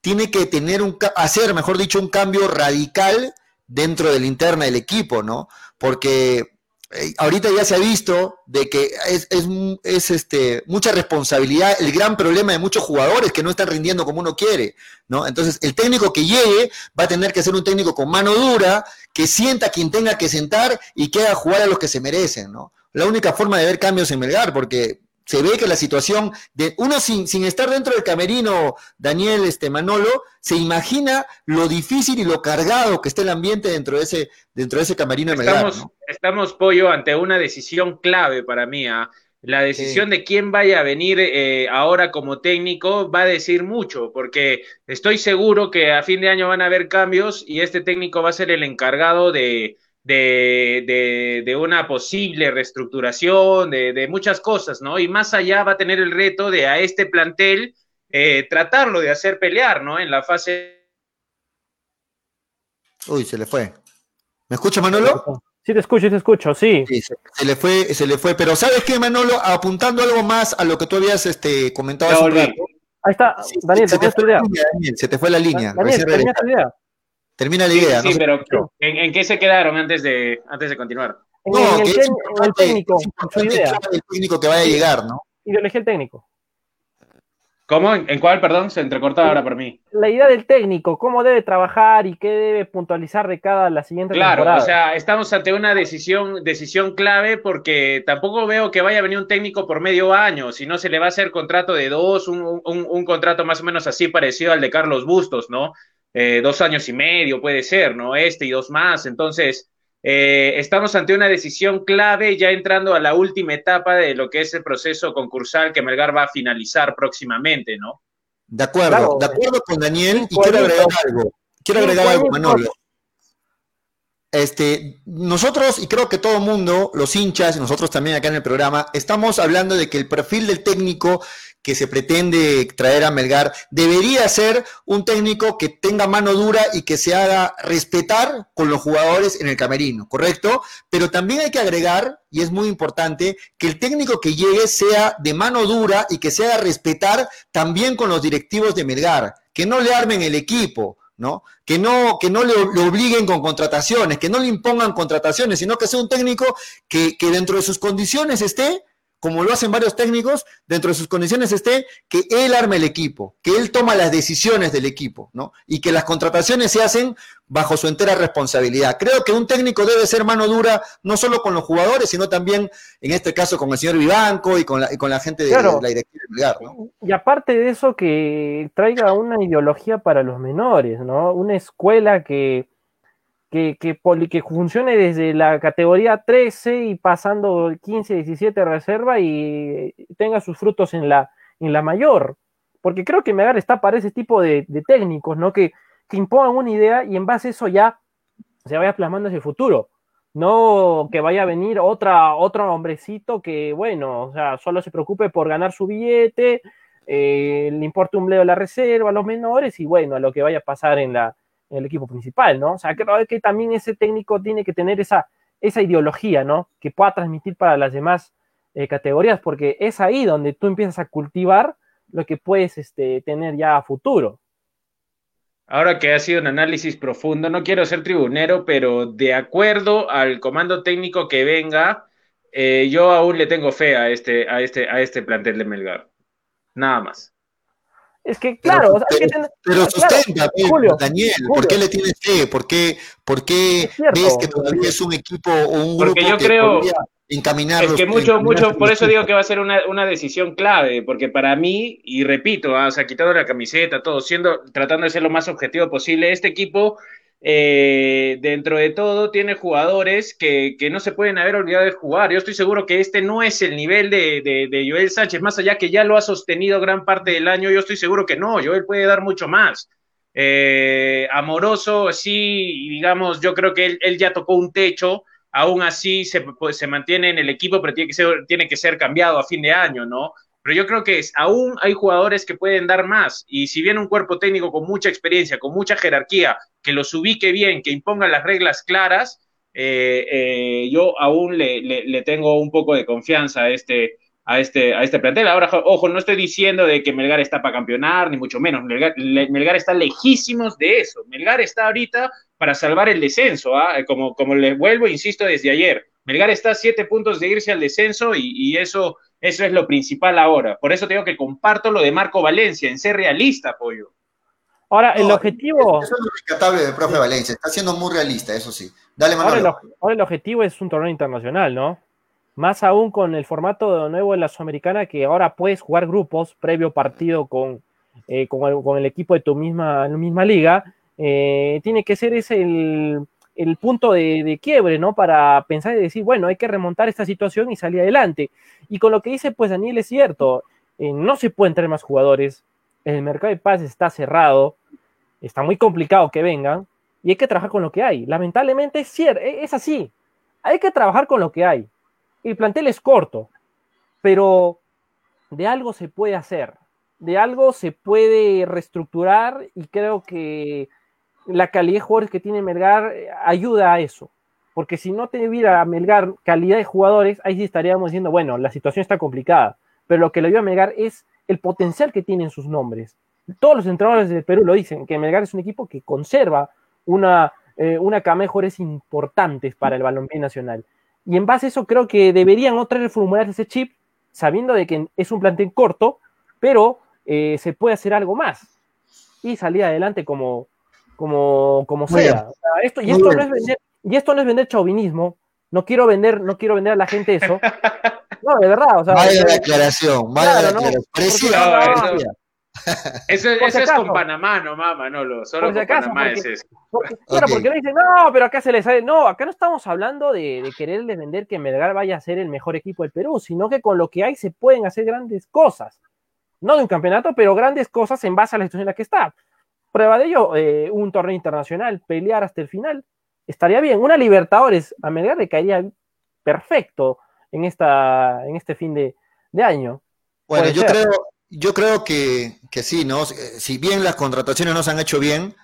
tiene que tener un, hacer, mejor dicho, un cambio radical dentro de la interna del equipo, ¿no? Porque eh, ahorita ya se ha visto de que es, es, es, este, mucha responsabilidad, el gran problema de muchos jugadores que no están rindiendo como uno quiere, ¿no? Entonces, el técnico que llegue va a tener que ser un técnico con mano dura, que sienta quien tenga que sentar y que haga jugar a los que se merecen, ¿no? La única forma de ver cambios en Melgar, porque se ve que la situación de uno sin, sin estar dentro del camerino, Daniel este, Manolo, se imagina lo difícil y lo cargado que está el ambiente dentro de ese, dentro de ese camerino estamos, Melgar, ¿no? estamos, Pollo, ante una decisión clave para mí. ¿eh? La decisión sí. de quién vaya a venir eh, ahora como técnico va a decir mucho, porque estoy seguro que a fin de año van a haber cambios y este técnico va a ser el encargado de, de, de, de, una posible reestructuración, de, de, muchas cosas, ¿no? Y más allá va a tener el reto de a este plantel eh, tratarlo de hacer pelear, ¿no? En la fase. Uy, se le fue. ¿Me escucha, Manolo? Sí, te escucho, te escucho, sí. sí se, se, le fue, se le fue. Pero ¿sabes qué, Manolo? Apuntando algo más a lo que tú habías este, comentado hace un rato. Ahí está, Daniel, se, te tu idea. Daniel, se te fue la línea. Daniel, termina la idea. Sí, sí pero ¿en, ¿en, qué se quedaron antes de, antes de continuar? No, en el, que es el técnico, su idea. El técnico que vaya a llegar, ¿no? Ideología el técnico. ¿Cómo? ¿En cuál, perdón? Se entrecorta ahora por mí. La idea del técnico, cómo debe trabajar y qué debe puntualizar de cada la siguiente claro, temporada. Claro, o sea, estamos ante una decisión, decisión clave porque tampoco veo que vaya a venir un técnico por medio año, si no se le va a hacer contrato de dos, un, un, un contrato más o menos así parecido al de Carlos Bustos, ¿no? Eh, dos años y medio puede ser, ¿no? Este y dos más. Entonces, eh, estamos ante una decisión clave ya entrando a la última etapa de lo que es el proceso concursal que Melgar va a finalizar próximamente, ¿no? De acuerdo, claro, de acuerdo con Daniel y quiero agregar algo. Quiero agregar algo, Manolo. Este, nosotros, y creo que todo el mundo, los hinchas, y nosotros también acá en el programa, estamos hablando de que el perfil del técnico que se pretende traer a Melgar debería ser un técnico que tenga mano dura y que se haga respetar con los jugadores en el camerino, ¿correcto? Pero también hay que agregar, y es muy importante, que el técnico que llegue sea de mano dura y que se haga respetar también con los directivos de Melgar, que no le armen el equipo, ¿no? Que no, que no le, obliguen con contrataciones, que no le impongan contrataciones, sino que sea un técnico que, que dentro de sus condiciones esté como lo hacen varios técnicos, dentro de sus condiciones esté que él arme el equipo, que él toma las decisiones del equipo, ¿no? Y que las contrataciones se hacen bajo su entera responsabilidad. Creo que un técnico debe ser mano dura, no solo con los jugadores, sino también, en este caso, con el señor Vivanco y con la, y con la gente de, claro. de la directiva del lugar, ¿no? Y aparte de eso, que traiga una ideología para los menores, ¿no? Una escuela que que, que, que, funcione desde la categoría 13 y pasando 15, 17 reserva y tenga sus frutos en la, en la mayor. Porque creo que Megar está para ese tipo de, técnicos, ¿no? Que, que, impongan una idea y en base a eso ya se vaya plasmando hacia el futuro. No que vaya a venir otro hombrecito que, bueno, o sea, solo se preocupe por ganar su billete, eh, le importa un bleo la reserva a los menores y bueno, a lo que vaya a pasar en la, el equipo principal, ¿no? O sea, creo que también ese técnico tiene que tener esa, esa ideología, ¿no? Que pueda transmitir para las demás eh, categorías, porque es ahí donde tú empiezas a cultivar lo que puedes este, tener ya a futuro. Ahora que ha sido un análisis profundo, no quiero ser tribunero, pero de acuerdo al comando técnico que venga, eh, yo aún le tengo fe a este, a este, a este plantel de Melgar. Nada más. Es que, claro, pero, o sea, pero, tener, pero sustenta, claro, Julio, Daniel, Julio. ¿por qué le tienes fe? ¿Por qué, por qué ves que todavía es un equipo o un grupo porque yo que creo, encaminar es que mucho, mucho, por eso digo que va a ser una, una decisión clave, porque para mí, y repito, ¿ah? o sea, quitando la camiseta, todo, siendo, tratando de ser lo más objetivo posible, este equipo eh, dentro de todo, tiene jugadores que, no se pueden haber olvidado de jugar. Yo estoy seguro que este no es el nivel de, de, Joel Sánchez, más allá que ya lo ha sostenido gran parte del año, yo estoy seguro que no, Joel puede dar mucho más. Eh, amoroso, sí, digamos, yo creo que él, él, ya tocó un techo, aún así se, pues, se mantiene en el equipo, pero tiene que, ser, tiene que ser cambiado a fin de año, ¿no? Pero yo creo que es, aún hay jugadores que pueden dar más. Y si viene un cuerpo técnico con mucha experiencia, con mucha jerarquía, que los ubique bien, que imponga las reglas claras, eh, eh, yo aún le, le, tengo un poco de confianza a este, a este, a este plantel. Ahora, ojo, no estoy diciendo de que Melgar está para campeonar, ni mucho menos. Melgar, Melgar está lejísimos de eso. Melgar está ahorita para salvar el descenso, ¿ah? como, como le vuelvo, insisto, desde ayer. Melgar está a siete puntos de irse al descenso y eso eso es lo principal ahora. Por eso tengo que comparto lo de Marco Valencia, en ser realista, Pollo. Ahora, el objetivo. Eso es lo rescatable del profe Valencia. Está siendo muy realista, eso sí. Dale, Ahora ahora el, objetivo es un torneo internacional, ¿no? Más aún con el formato nuevo de la Sudamericana, que ahora puedes jugar grupos previo partido con, eh, con, el, equipo de tu misma, misma liga. Eh, tiene que ser ese el, el punto de, quiebre, ¿no? Para pensar y decir, bueno, hay que remontar esta situación y salir adelante. Y con lo que dice, pues Daniel es cierto, eh, no se pueden traer más jugadores, el mercado de paz está cerrado, está muy complicado que vengan, y hay que trabajar con lo que hay. Lamentablemente es, cierto, e, es así, hay que trabajar con lo que hay. El plantel es corto, pero de algo se puede hacer, de algo se puede reestructurar y creo que la calidad de jugadores que tiene Melgar eh, ayuda a eso. Porque si no tuviera Melgar calidad de jugadores, ahí sí estaríamos diciendo, bueno, la situación está complicada. Pero lo que le ayuda a Melgar es el potencial que tienen sus nombres. Todos los entrenadores del Perú lo dicen, que Melgar es un equipo que conserva una, eh, una jugadores importantes para el balompié nacional. Y en base a eso creo que deberían otra vez ese chip, sabiendo de que es un plantel corto, pero eh, se puede hacer algo más y salir adelante como, como, como sea. esto, y, esto no es vender, y esto no es vender chauvinismo. No quiero vender, no quiero vender a la gente eso. (laughs) No, de verdad. O sea, vaya declaración, vaya declaración. Eso, (laughs) eso es con Panamá nomás, Manolo. Solo con Panamá es eso. Porque, porque no dicen, no, pero acá se les sale. No, acá no estamos hablando de, de quererles vender que Melgar vaya a ser el mejor equipo del Perú, sino que con lo que hay se pueden hacer grandes cosas. No de un campeonato, pero grandes cosas en base a la situación en la que está. Prueba de ello, eh, un torneo internacional, pelear hasta el final, estaría bien. Una Libertadores a Melgar le caería perfecto en, esta, en este fin de, año. Bueno, yo creo, yo creo que, sí, ¿no? Si bien las contrataciones no se han hecho bien,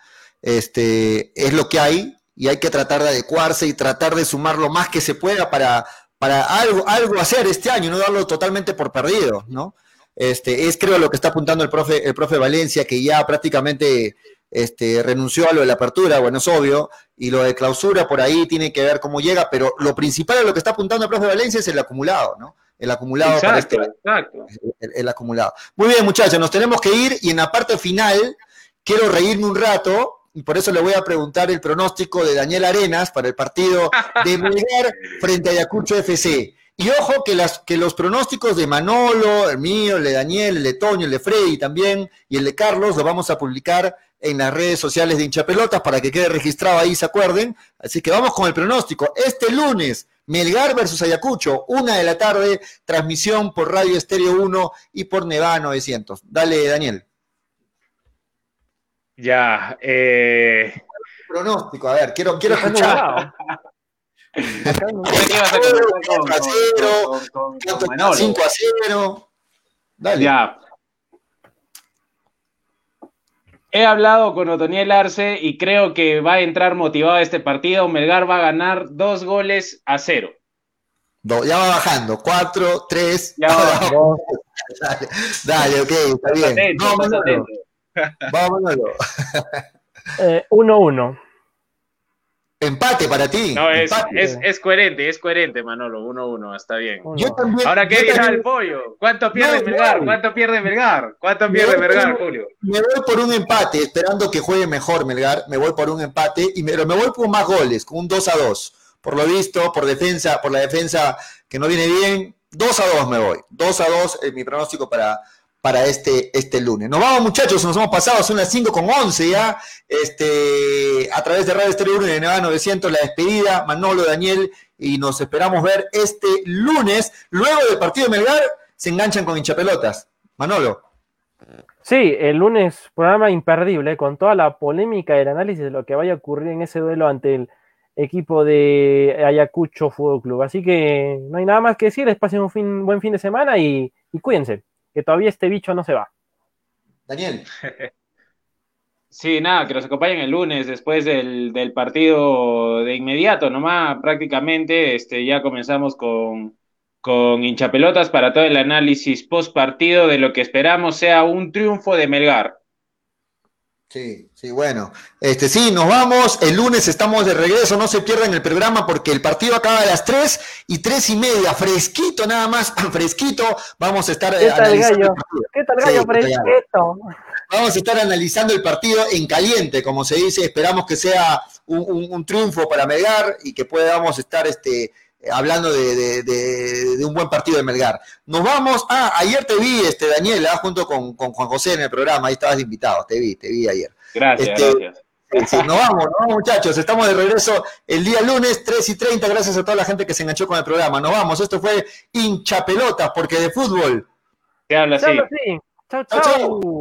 este, es lo que hay y hay que tratar de adecuarse y tratar de sumar lo más que se pueda para, para algo, algo hacer este año, no darlo totalmente por perdido, ¿no? Este, es creo lo que está apuntando el profe, el profe Valencia, que ya prácticamente este, renunció a lo de la apertura, bueno, es obvio, y lo de clausura por ahí tiene que ver cómo llega, pero lo principal a lo que está apuntando el profe Valencia es el acumulado, ¿no? El acumulado exacto, este, exacto. El, acumulado. Muy bien, muchachos, nos tenemos que ir y en la parte final quiero reírme un rato y por eso le voy a preguntar el pronóstico de Daniel Arenas para el partido de (laughs) Melgar frente a Ayacucho FC. Y ojo que, las, que los pronósticos de Manolo, el mío, el de Daniel, el de Toño, el de Freddy también, y el de Carlos, lo vamos a publicar en las redes sociales de hinchapelotas para que quede registrado ahí, se acuerden. Así que vamos con el pronóstico. Este lunes, Melgar versus Ayacucho, una de la tarde, transmisión por Radio Estéreo 1 y por Nevada 900. Dale, Daniel. Ya, eh... Pronóstico, a ver, quiero, quiero escuchar. 5 a 0. Dale. Ya. He hablado con Otoniel Arce y creo que va a entrar motivado a este partido. Melgar va a ganar dos goles a cero. ya va bajando. Cuatro, tres. Ya va bajando. (laughs) dale, dale, ok, está bien. Vámonos. Vámonos. 1-1. Empate para ti. No, es, es, coherente, es coherente, Manolo. 1-1, está bien. Ahora, ¿qué dirá el pollo? ¿Cuánto pierde Melgar? ¿Cuánto pierde Melgar? ¿Cuánto pierde Melgar, Julio? Me voy por un empate, esperando que juegue mejor Melgar. Me voy por un empate, y me, me voy por más goles, con un 2 a 2. Por lo visto, por defensa, por la defensa que no viene bien, 2 a 2 me voy. 2 a 2 es mi pronóstico para, para este, este lunes. Nos vamos, muchachos, nos hemos pasado, son las 5 con 11 ya, este, a través de Radio Estéreo 1 y de Nevada 900, la despedida, Manolo, Daniel, y nos esperamos ver este lunes, luego del partido de Melgar, se enganchan con hinchapelotas. Manolo. Sí, el lunes programa imperdible con toda la polémica y el análisis de lo que vaya a ocurrir en ese duelo ante el equipo de Ayacucho Fútbol Club. Así que no hay nada más que decir, les pasen un fin, buen fin de semana y, y cuídense, que todavía este bicho no se va. Daniel. (laughs) Sí, nada, que nos acompañen el lunes después del, del, partido de inmediato, nomás prácticamente, este, ya comenzamos con, con hinchapelotas para todo el análisis post partido de lo que esperamos sea un triunfo de Melgar. Sí, sí, bueno. Este, sí, nos vamos. El lunes estamos de regreso. No se pierdan el programa porque el partido acaba a las 3 y 3 y media. Fresquito, nada más. (laughs) Fresquito. Vamos a estar. ¿Qué tal, gallo? ¿Qué tal, gallo? Sí, fresquito. Vamos a estar analizando el partido en caliente, como se dice. Esperamos que sea un, un, un triunfo para Melgar y que podamos estar este, hablando de, de, de, de, un buen partido de Melgar. Nos vamos. Ah, ayer te vi, este, Daniela, junto con, con, Juan José en el programa. Ahí estabas invitado. Te vi, te vi ayer. Gracias, este, gracias. Sí, nos vamos, nos vamos, muchachos. Estamos de regreso el día lunes, 3 y 30. Gracias a toda la gente que se enganchó con el programa. Nos vamos. Esto fue hincha pelotas, porque de fútbol. Se habla así. Chau, chau. chau.